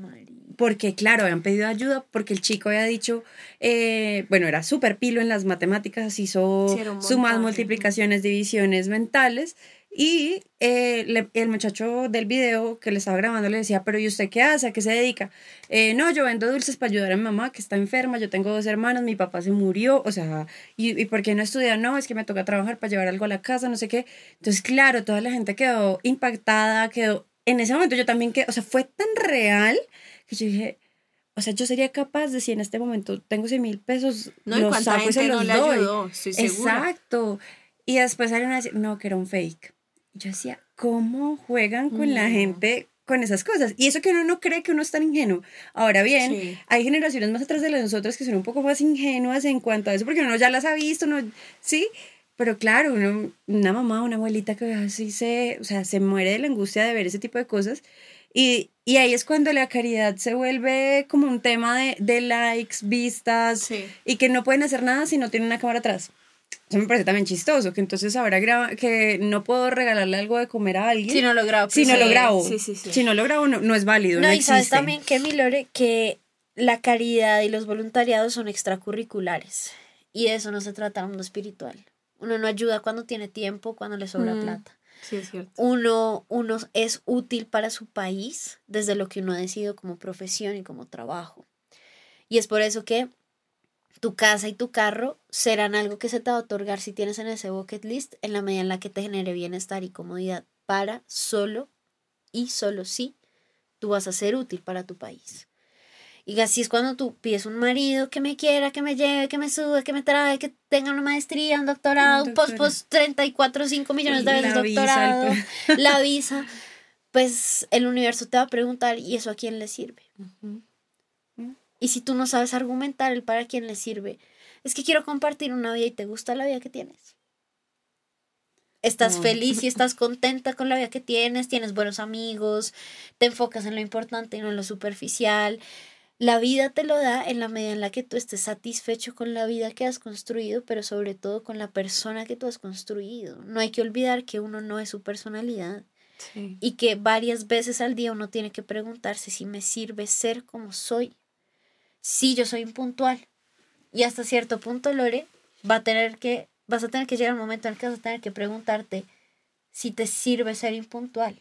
porque claro, habían pedido ayuda porque el chico había dicho, eh, bueno, era súper pilo en las matemáticas, hizo Sí, sumas, multiplicaciones, divisiones mentales y eh, le- el muchacho del video que le estaba grabando le decía, pero ¿y usted qué hace? ¿A qué se dedica? "Eh, no, yo vendo dulces para ayudar a mi mamá que está enferma, yo tengo dos hermanos, mi papá se murió, o sea, ¿y, y por qué no estudia? No, es que me toca trabajar para llevar algo a la casa, no sé qué. Entonces, claro, toda la gente quedó impactada, quedó... En ese momento yo también quedé, o sea, fue tan real que yo dije, o sea, yo sería capaz de si en este momento tengo 100 mil pesos, No, los saco y se no los le doy. ayudó, estoy segura. Exacto. Y después salieron a decir, no, que era un fake. Yo decía, ¿cómo juegan con la gente con esas cosas? Y eso que uno no cree que uno es tan ingenuo. Ahora bien, Sí. hay generaciones más atrás de las nosotras que son un poco más ingenuas en cuanto a eso, porque uno ya las ha visto, no, sí. Pero claro, uno- una mamá, una abuelita que así se, o sea, se muere de la angustia de ver ese tipo de cosas. Y, y ahí es cuando la caridad se vuelve como un tema de, de likes, vistas, Sí. y que no pueden hacer nada si no tienen una cámara atrás. Eso me parece también chistoso, que entonces ahora graba, que no puedo regalarle algo de comer a alguien. Si no lo grabo. si no pues, lo eh, grabo. sí, sí, sí. Si no lo grabo, no, no es válido. No, No, y sabes existe. también que, mi Lore, que la caridad y los voluntariados son extracurriculares. Y de eso no se trata el mundo espiritual. Uno no ayuda cuando tiene tiempo, cuando le sobra Mm. plata. Sí, es cierto. Uno, uno es útil para su país desde lo que uno ha decidido como profesión y como trabajo. Y es por eso que tu casa y tu carro serán algo que se te va a otorgar si tienes en ese bucket list en la medida en la que te genere bienestar y comodidad para solo y solo si tú vas a ser útil para tu país. Y así es cuando tú pides un marido que me quiera, que me lleve, que me sube, que me trae, que tenga una maestría, un doctorado, Un post, post 34, 5 millones de La veces visa, doctorado, el- la visa, pues el universo te va a preguntar, ¿y eso a quién le sirve? Ujú. Y si tú no sabes argumentar el para quién le sirve, es que quiero compartir una vida y te gusta la vida que tienes. Estás No. feliz y estás contenta con la vida que tienes, tienes buenos amigos, te enfocas en lo importante y no en lo superficial. La vida te lo da en la medida en la que tú estés satisfecho con la vida que has construido, pero sobre todo con la persona que tú has construido. No hay que olvidar que uno no es su personalidad Sí. y que varias veces al día uno tiene que preguntarse si me sirve ser como soy. Si yo soy impuntual y hasta cierto punto, Lore, va a tener que, vas a tener que llegar un momento en el que vas a tener que preguntarte si te sirve ser impuntual.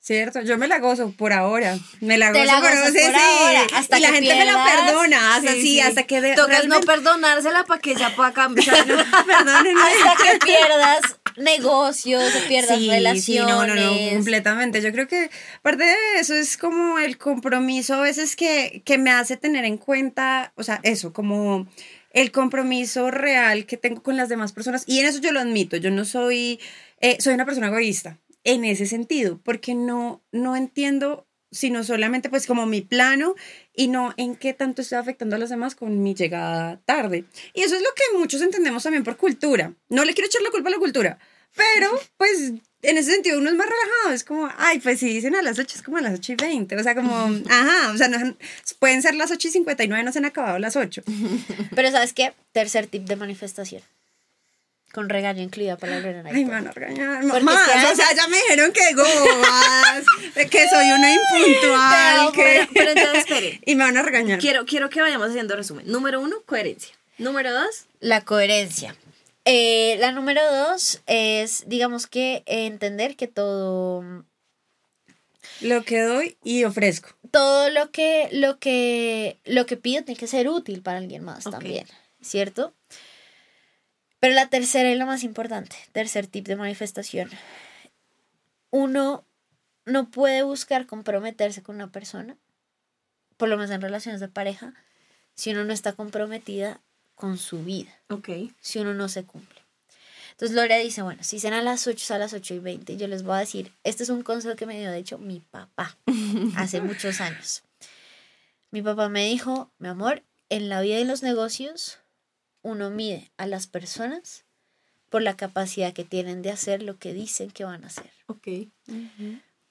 Cierto, yo me la gozo por ahora. Me la gozo la por, sí, por sí. ahora, hasta y la que gente me la pierdas. perdona, hasta Sí, sí, sí. hasta que de, Tocas no realmente- perdonársela para que ella pueda cambiar. perdónenme. Hasta que pierdas negocios, o pierdas Sí, relaciones. sí, no, no, no, completamente. Yo creo que parte de eso es como el compromiso a veces que, que me hace tener en cuenta, o sea, eso, como el compromiso real que tengo con las demás personas. Y en eso yo lo admito, yo no soy, eh, soy una persona egoísta en ese sentido, porque no, no entiendo sino solamente pues como mi plano y no en qué tanto estoy afectando a los demás con mi llegada tarde. Y eso es lo que muchos entendemos también por cultura. No le quiero echar la culpa a la cultura, pero pues en ese sentido uno es más relajado, es como, ay, pues si dicen a las 8 es como a las 8 y 20, o sea, como, ajá, o sea, no, pueden ser las 8 y 59, no se han acabado las 8. Pero ¿sabes qué? Tercer tip de manifestación. Con regaño incluida para la Lorena. Ay, me van a regañar. Porque Más, es que o sea, ya me dijeron que gobas, que soy una impuntual, Pero, que... pero, pero entonces, espere. Y me van a regañar. Quiero, quiero que vayamos haciendo resumen. Número uno, coherencia. Número dos, La coherencia. Eh, la número dos es, digamos que entender que todo, Lo que doy y ofrezco. todo lo que, lo que, lo que pido tiene que ser útil para alguien más también, ¿cierto? Pero la tercera y la más importante, tercer tip de manifestación. Uno no puede buscar comprometerse con una persona, por lo menos en relaciones de pareja, si uno no está comprometida con su vida, Ok. si uno no se cumple. Entonces Gloria dice, bueno, si serán a las 8, es a las 8 y 20, yo les voy a decir, este es un consejo que me dio, de hecho, mi papá, hace muchos años. Mi papá me dijo, mi amor, en la vida y los negocios, uno mide a las personas por la capacidad que tienen de hacer lo que dicen que van a hacer. Ok.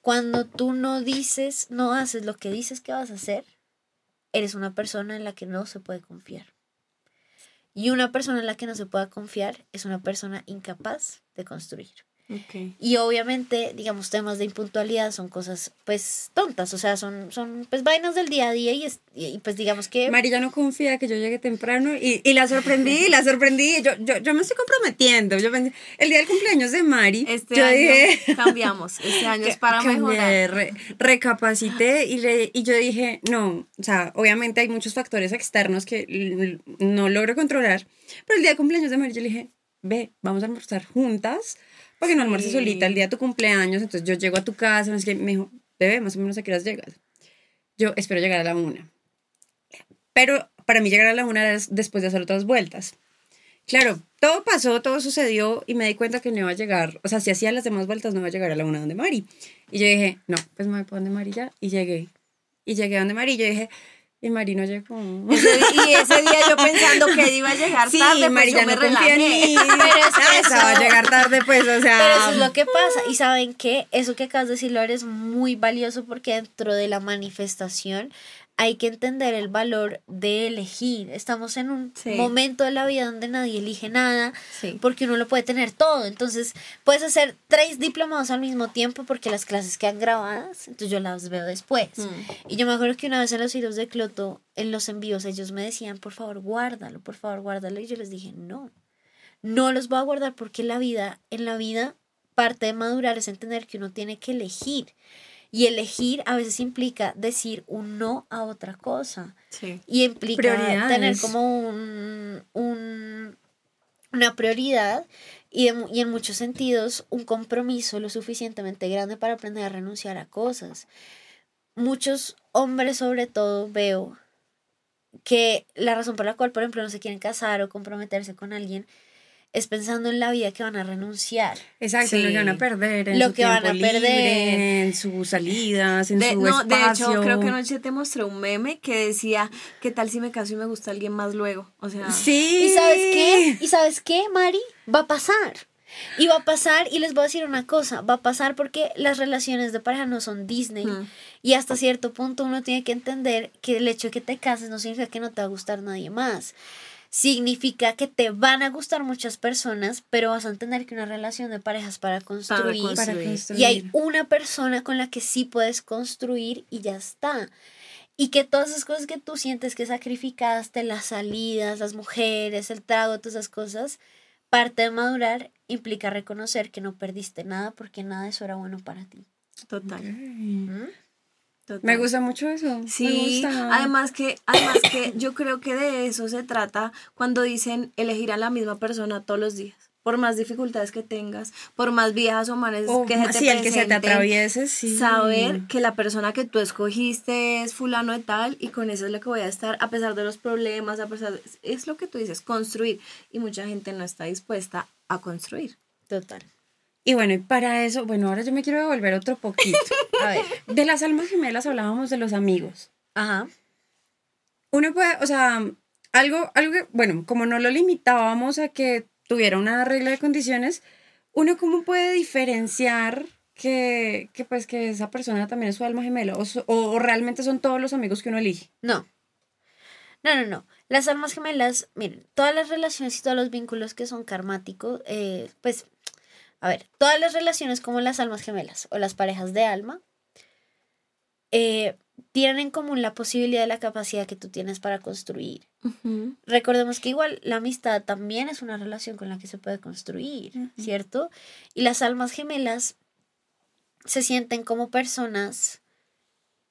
Cuando tú no dices, no haces lo que dices que vas a hacer, eres una persona en la que no se puede confiar. Y una persona en la que no se pueda confiar es una persona incapaz de construir. Ok. Y obviamente, digamos, temas de impuntualidad son cosas, pues, tontas, o sea, son, son pues, vainas del día a día y, es- y, y, pues, digamos que... María no confía que yo llegue temprano y, y la sorprendí, la sorprendí. Yo, yo, yo me estoy comprometiendo. Yo pensé- el día del cumpleaños de Mari, Este yo año dije, cambiamos. Este año es para cambié, mejorar. re- recapacité y, le- y yo dije, no, o sea, obviamente hay muchos factores externos que no logro controlar, pero el día del cumpleaños de Mari yo le dije, ve, vamos a almorzar juntas, para que no almuerces Sí. solita el día de tu cumpleaños, entonces yo llego a tu casa, no me dijo, bebé, más o menos a qué horas llegas. Yo espero llegar a la una. Pero para mí llegar a la una era des- después de hacer otras vueltas. Claro, todo pasó, todo sucedió y me di cuenta que no iba a llegar, o sea, si hacía las demás vueltas no iba a llegar a la una donde Mari. Y yo dije, no, pues me voy para donde Mari ya. Y llegué. Y llegué a donde Mari y yo dije, y Mari no llegó. Ese- y ese día yo pensando que iba a llegar Sí, tarde, pues Mari yo me no relajé. mí. Pero es que Ah, esa va a eso- llegar tarde, pues, o sea. Pero eso es lo que pasa. Y saben que eso que acabas de decir, Lore, es muy valioso porque dentro de la manifestación hay que entender el valor de elegir. Estamos en un Sí. momento de la vida donde nadie elige nada Sí. porque uno lo puede tener todo. Entonces, puedes hacer tres diplomados al mismo tiempo porque las clases quedan grabadas. Entonces, yo las veo después. Mm. Y yo me acuerdo que una vez en los hilos de Cloto, en los envíos, ellos me decían, por favor, guárdalo, por favor, guárdalo. Y yo les dije, no, no los voy a guardar porque la vida, en la vida, parte de madurar es entender que uno tiene que elegir. Y elegir a veces implica decir un no a otra cosa. Sí. Y implica tener como un, un- una prioridad y, de y en muchos sentidos un compromiso lo suficientemente grande para aprender a renunciar a cosas. Muchos hombres sobre todo veo que la razón por la cual, por ejemplo, no se quieren casar o comprometerse con alguien es pensando en la vida que van a renunciar. Exacto, en lo Sí. que van a perder, en Lo su que van a perder. libre, en sus salidas, en De, su no, de espacio. hecho, creo que anoche te mostré un meme que decía, ¿qué tal si me caso y me gusta alguien más luego? O sea, Sí. ¿Y sabes qué? ¿Y sabes qué, Mari? Va a pasar. Y va a pasar, y les voy a decir una cosa, va a pasar porque las relaciones de pareja no son Disney. Mm. Y hasta cierto punto uno tiene que entender que el hecho de que te cases no significa que no te va a gustar nadie más. Significa que te van a gustar muchas personas, pero vas a entender que una relación de pareja es para construir. Para. Y hay una persona con la que sí puedes construir y ya está. Y que todas esas cosas que tú sientes que sacrificaste, las salidas, las mujeres, el trago, todas esas cosas, parte de madurar implica reconocer que no perdiste nada porque nada de eso era bueno para ti. total. ¿Mm? Total. Me gusta mucho eso. me Sí, gusta. además que, además que yo creo que de eso se trata cuando dicen elegir a la misma persona todos los días. Por más dificultades que tengas, por más viejas o manes que se te sí, el que se te presenten, atraviese, sí. Saber que la persona que tú escogiste es fulano de tal y con eso es lo que voy a estar, a pesar de los problemas, a pesar de- es lo que tú dices, construir. Y mucha gente no está dispuesta a construir. Total. Y bueno, y para eso, bueno, ahora yo me quiero devolver otro poquito. A ver. De las almas gemelas hablábamos de los amigos. Ajá. Uno puede, o sea, algo, algo que, bueno, como no lo limitábamos a que tuviera una regla de condiciones, uno cómo puede diferenciar que, que pues que esa persona también es su alma gemela o, o realmente son todos los amigos que uno elige. No. No, no, no. Las almas gemelas, miren, todas las relaciones y todos los vínculos que son karmáticos, eh, pues, a ver, todas las relaciones como las almas gemelas o las parejas de alma, eh, tienen en común la posibilidad de la capacidad que tú tienes para construir. Recordemos que igual la amistad también es una relación con la que se puede construir, ¿cierto? Y las almas gemelas se sienten como personas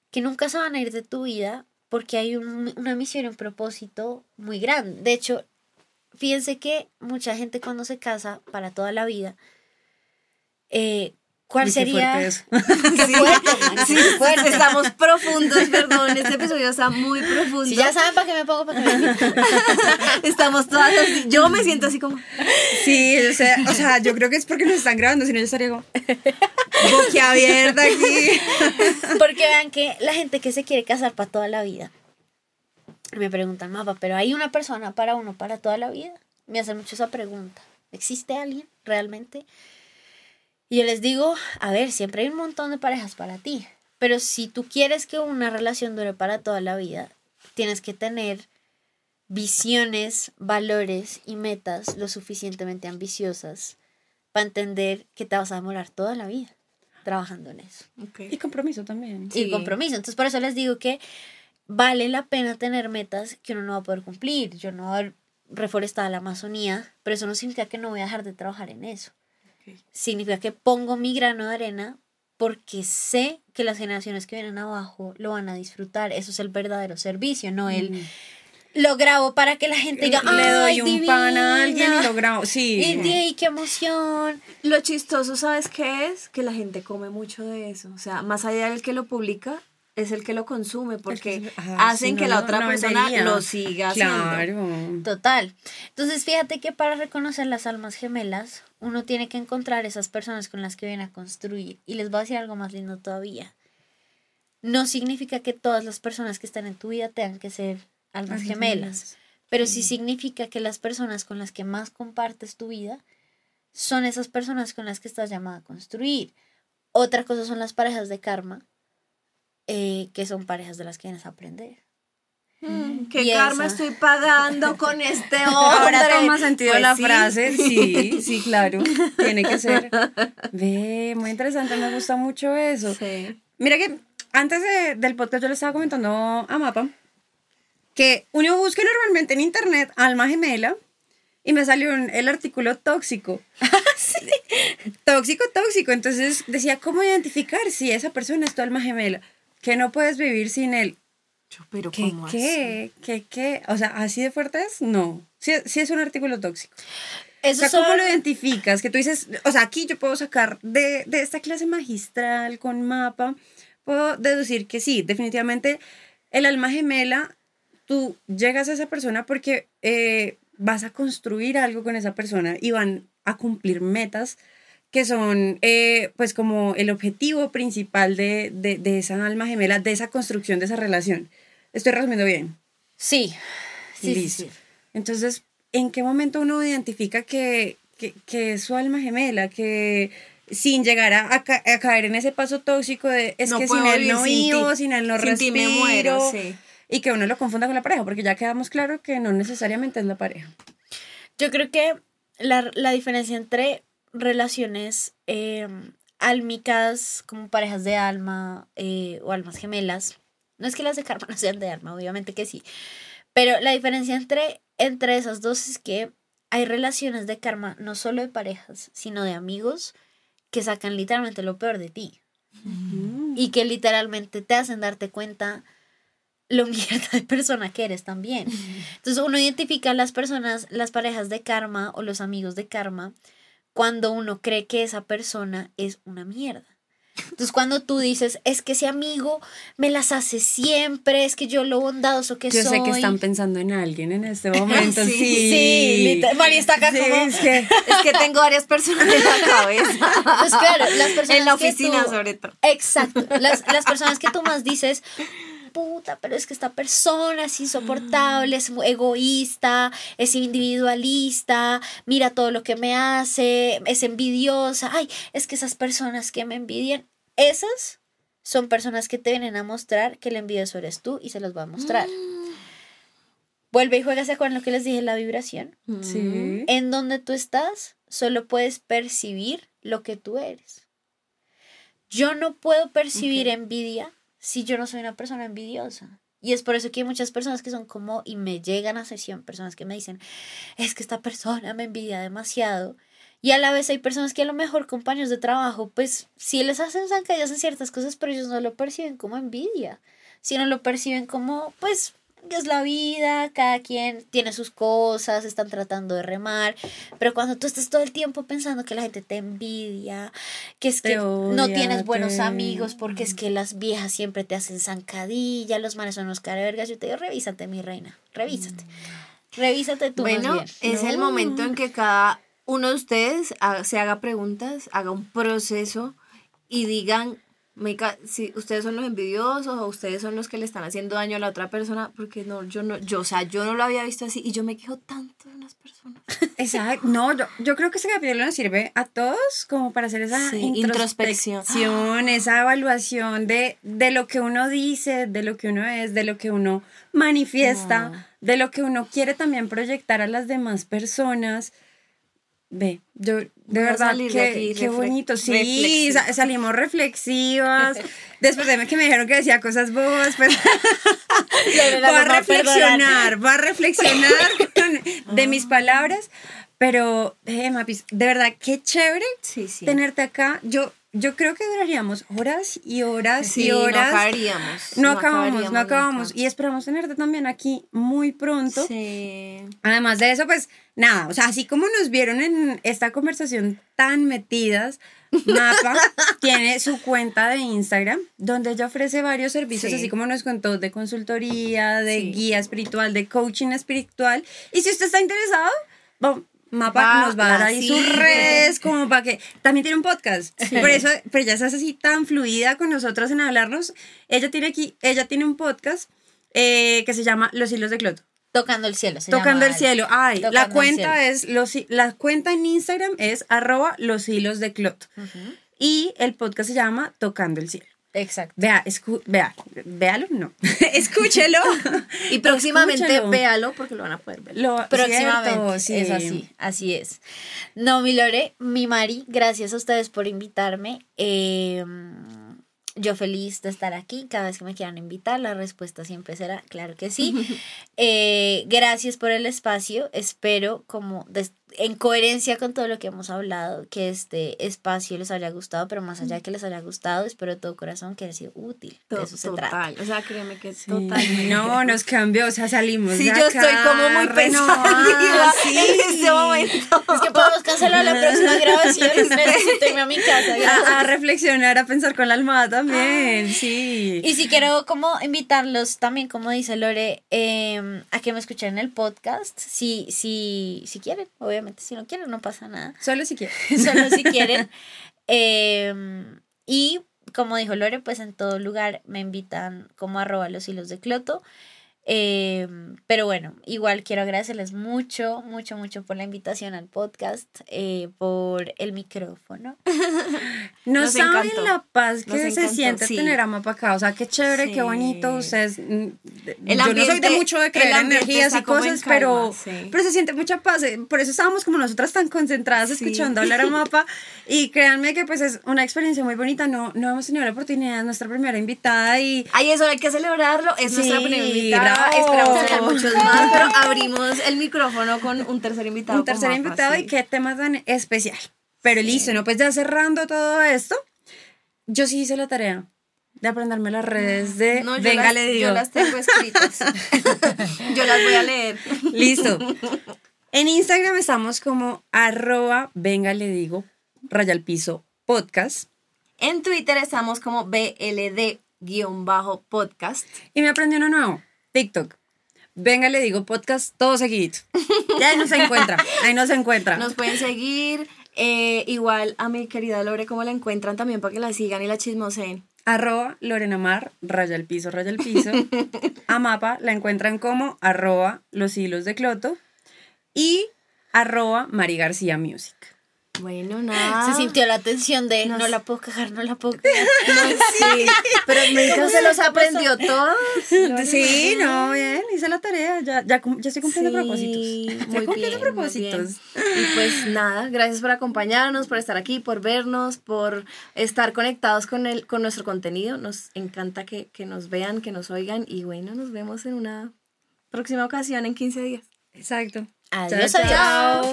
que nunca se van a ir de tu vida porque hay un- una misión y un propósito muy grande. De hecho, fíjense que mucha gente cuando se casa para toda la vida, eh, ¿Cuál Uy, qué sería? fuerte Sí, estamos profundos, perdón, este episodio está muy profundo. Si ya saben para qué me pongo, para qué me. Estamos todas así, yo me siento así como, Sí, o sea, o sea, yo creo que es porque nos están grabando, si no yo estaría como boquiabierta aquí. Porque vean que la gente que se quiere casar para toda la vida, me preguntan, mapa, pero hay una persona para uno para toda la vida. Me hacen mucho esa pregunta. ¿Existe alguien realmente? Y yo les digo, a ver, siempre hay un montón de parejas para ti, pero si tú quieres que una relación dure para toda la vida, tienes que tener visiones, valores y metas lo suficientemente ambiciosas para entender que te vas a demorar toda la vida trabajando en eso Y compromiso también. y Sí. compromiso. Entonces, por eso les digo que vale la pena tener metas que uno no va a poder cumplir. Yo no voy a reforestar la Amazonía, pero eso no significa que no voy a dejar de trabajar en eso. Significa que pongo mi grano de arena porque sé que las generaciones que vienen abajo lo van a disfrutar. Eso es el verdadero servicio, no el lo grabo para que la gente diga, Le doy "Ay, un pan a alguien y divina". lo grabo. Sí. Y di, "Ay, qué emoción. Lo chistoso, ¿sabes qué es? Que la gente come mucho de eso. O sea, más allá del que lo publica, es el que lo consume porque que- ajá, hacen si que la otra no persona lo siga haciendo. Claro. Total. Entonces, fíjate que para reconocer las almas gemelas, uno tiene que encontrar esas personas con las que viene a construir. Y les voy a decir algo más lindo todavía. No significa que todas las personas que están en tu vida tengan que ser almas gemelas, pero sí significa que las personas con las que más compartes tu vida son esas personas con las que estás llamada a construir. Otra cosa son las parejas de karma, eh, que son parejas de las que vienes a aprender. Mm, ¿Qué Y karma esa. estoy pagando con este hombre? Ahora toma sentido Pues la sí. frase. Sí, sí, claro. Tiene que ser. Ve, muy interesante, me gusta mucho eso. Sí. Mira que antes de- del podcast yo le estaba comentando a Mapa que uno busca normalmente en internet alma gemela y me salió un- el artículo tóxico. Tóxico, tóxico. Entonces decía, ¿cómo identificar si esa persona es tu alma gemela? Que no puedes vivir sin él. Yo, pero ¿Qué, ¿cómo así? qué? ¿Qué, qué? O sea, ¿así de fuerte es? No. Sí, sí es un artículo tóxico. O Eso sea, ¿cómo son- lo identificas? Que tú dices, o sea, aquí yo puedo sacar de, de esta clase magistral con mapa, puedo deducir que sí, definitivamente el alma gemela, tú llegas a esa persona porque eh, vas a construir algo con esa persona y van a cumplir metas que son eh, pues como el objetivo principal de, de, de esa alma gemela, de esa construcción de esa relación. Estoy resumiendo bien. Sí. Listo. sí. Entonces, ¿en qué momento uno identifica que, que, que es su alma gemela? Que sin llegar a, a ca- a caer en ese paso tóxico de es No que sin él no vivo, sin él no Sin ti me muero, respiro. sí. Y que uno lo confunda con la pareja, porque ya quedamos claro que no necesariamente es la pareja. Yo creo que la, la diferencia entre relaciones eh, álmicas, como parejas de alma eh, o almas gemelas, no es que las de karma no sean de alma, obviamente que sí, pero la diferencia entre, entre esas dos es que hay relaciones de karma, no solo de parejas, sino de amigos, que sacan literalmente lo peor de ti. Y que literalmente te hacen darte cuenta lo mierda de persona que eres también. Entonces uno identifica a las personas, las parejas de karma o los amigos de karma cuando uno cree que esa persona es una mierda. Entonces cuando tú dices, es que ese amigo me las hace siempre, es que yo lo bondadoso que Yo soy. sé que están pensando en alguien en este momento, sí. Sí, Sí, María está acá Sí, como... es que- Es que tengo varias personas en la cabeza. Pues claro, las personas en la que oficina tú- sobre todo. Exacto. Las, las personas que tú más dices, puta, pero es que esta persona es insoportable, es muy egoísta, es individualista, mira todo lo que me hace, es envidiosa. Ay, es que esas personas que me envidian, esas son personas que te vienen a mostrar que el envidioso eres tú y se los va a mostrar. Vuelve y juégase con lo que les dije, la vibración. sí. En donde tú estás, solo puedes percibir lo que tú eres. Yo no puedo percibir envidia si yo no soy una persona envidiosa. Y es por eso que hay muchas personas que son como, y me llegan a sesión, personas que me dicen, es que esta persona me envidia demasiado. Y a la vez hay personas que a lo mejor compañeros de trabajo, pues sí les hacen zancadillas en ciertas cosas, pero ellos no lo perciben como envidia, sino lo perciben como, pues, es la vida, cada quien tiene sus cosas, están tratando de remar, pero cuando tú estás todo el tiempo pensando que la gente te envidia, que es Te que no tienes buenos te- amigos porque es que las viejas siempre te hacen zancadilla, los manes son unos carevergas, yo te digo, revísate mi reina, revísate. Revísate tú más Bueno, bien. es el momento en que cada uno de ustedes se haga preguntas, haga un proceso y digan, "Mica, si ustedes son los envidiosos o ustedes son los que le están haciendo daño a la otra persona, porque no, yo no, yo, o sea, yo no lo había visto así y yo me quejo tanto de unas personas. Exacto. No, yo, yo creo que ese capítulo nos sirve a todos como para hacer esa Sí, introspección, introspección. esa evaluación de, de lo que uno dice, de lo que uno es, de lo que uno manifiesta, de lo que uno quiere también proyectar a las demás personas. Ve, yo de verdad qué refle- bonito. Sí, reflexiva. salimos reflexivas. Después de que me dijeron que decía cosas bobas, pues va a reflexionar, voy a reflexionar de mis palabras. Pero, eh, Mapis, de verdad, qué chévere Sí, sí. tenerte acá. Yo, yo creo que duraríamos horas y horas Sí, y no horas. acabaríamos. No, no acabamos, acabaríamos no acabamos. nunca. Y esperamos tenerte también aquí muy pronto. Sí. Además de eso, pues nada, o sea, así como nos vieron en esta conversación tan metidas, Mapa tiene su cuenta de Instagram donde ella ofrece varios servicios, Sí. así como nos contó, de consultoría, de Sí. guía espiritual, de coaching espiritual. Y si usted está interesado, bueno, Mapa Va, nos va a dar ahí sus redes como para que también tiene un podcast. Por eso, pero ella es así tan fluida con nosotros en hablarnos. Ella tiene aquí, ella tiene un podcast eh, que se llama Los hilos de Cloto. Tocando el cielo. se Tocando el cielo. Ay, Tocando la cuenta es los la cuenta en Instagram es arroba los hilos de clot. Y el podcast se llama Tocando el cielo. Exacto. Vea, escu vea, véalo, no. Escúchelo. Y próximamente véalo porque lo van a poder ver. Lo, Próximamente. cierto, sí. Es así, así es. No, mi Lore, mi Mari, gracias a ustedes por invitarme. Eh, yo feliz de estar aquí. Cada vez que me quieran invitar, la respuesta siempre será claro que sí. Eh, gracias por el espacio. Espero, como des- en coherencia con todo lo que hemos hablado, que este espacio les haya gustado, pero más allá de que les haya gustado, espero de todo corazón que haya sido útil. De To- eso se trata. total. O sea, créeme que Sí. totalmente. No, nos cambió, o sea, salimos. Sí, de yo acá, estoy como muy pensativa sí. en este momento. Es que podemos cancelar la próxima grabación. Necesito irme a mi casa. A, a reflexionar, a pensar con la almohada también, sí. Y si quiero como invitarlos también, como dice Lore, eh, a que me escuchen el podcast, si, si, si quieren, obviamente, si no quieren no pasa nada, Solo si quieres. solo si quieren. Eh, y como dijo Lore, pues en todo lugar me invitan como arroba los hilos de Cloto. Eh, pero bueno, igual quiero agradecerles mucho, mucho, mucho por la invitación al podcast, eh, por el micrófono. No Nos saben encantó. la paz que Nos se encantó, siente sí. tener a Mapa acá. O sea, qué chévere, Sí. qué bonito. Ustedes. mm, El yo no soy de mucho de creer en energías y cosas, pero, sí. pero se siente mucha paz. eh, Por eso estábamos como nosotras tan concentradas escuchando hablar a Mapa. Y créanme que pues es una experiencia muy bonita. No, no hemos tenido la oportunidad, es nuestra primera invitada y. Ay, eso hay que celebrarlo. Es nuestra primera invitada. Bravo. Esperamos tener muchos más, pero abrimos el micrófono con un tercer invitado. un tercer Mafa, invitado sí. y qué tema tan especial. Pero listo, ¿no? Pues ya cerrando todo esto, yo sí hice la tarea de aprenderme las redes de No, yo Venga, las, le digo. Yo las tengo escritas. yo las voy a leer. Listo. En Instagram estamos como arroba venga le digo raya al piso podcast. En Twitter estamos como BLD-podcast. Y me aprendí uno nuevo, TikTok. Venga le digo podcast todo seguidito. Ya ahí no se encuentra, ahí no se encuentra. Nos pueden seguir. eh, igual a mi querida Lore, ¿cómo la encuentran también para que la sigan y la chismoseen? Arroba Lorena Mar, raya al piso, raya al piso. A Mapa la encuentran como arroba los hilos de Cloto y arroba Mari García Music. Bueno, nada. Se sintió la tensión de Nos- no la puedo cagar, no la puedo cagar. Sí, pero se los aprendió todos. Sí, no, bien, hice la tarea, ya, ya, ya estoy cumpliendo propósitos. Sí, Estoy muy cumpliendo bien, muy propósitos. bien. Y pues nada, gracias por acompañarnos, por estar aquí, por vernos, por estar conectados con, el, con nuestro contenido. Nos encanta que, que nos vean, que nos oigan y bueno, nos vemos en una próxima ocasión en 15 días. Exacto. Adiós, Chao, adiós.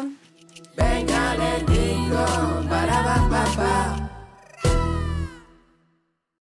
chao. Venga, le digo, para, pa, pa, pa.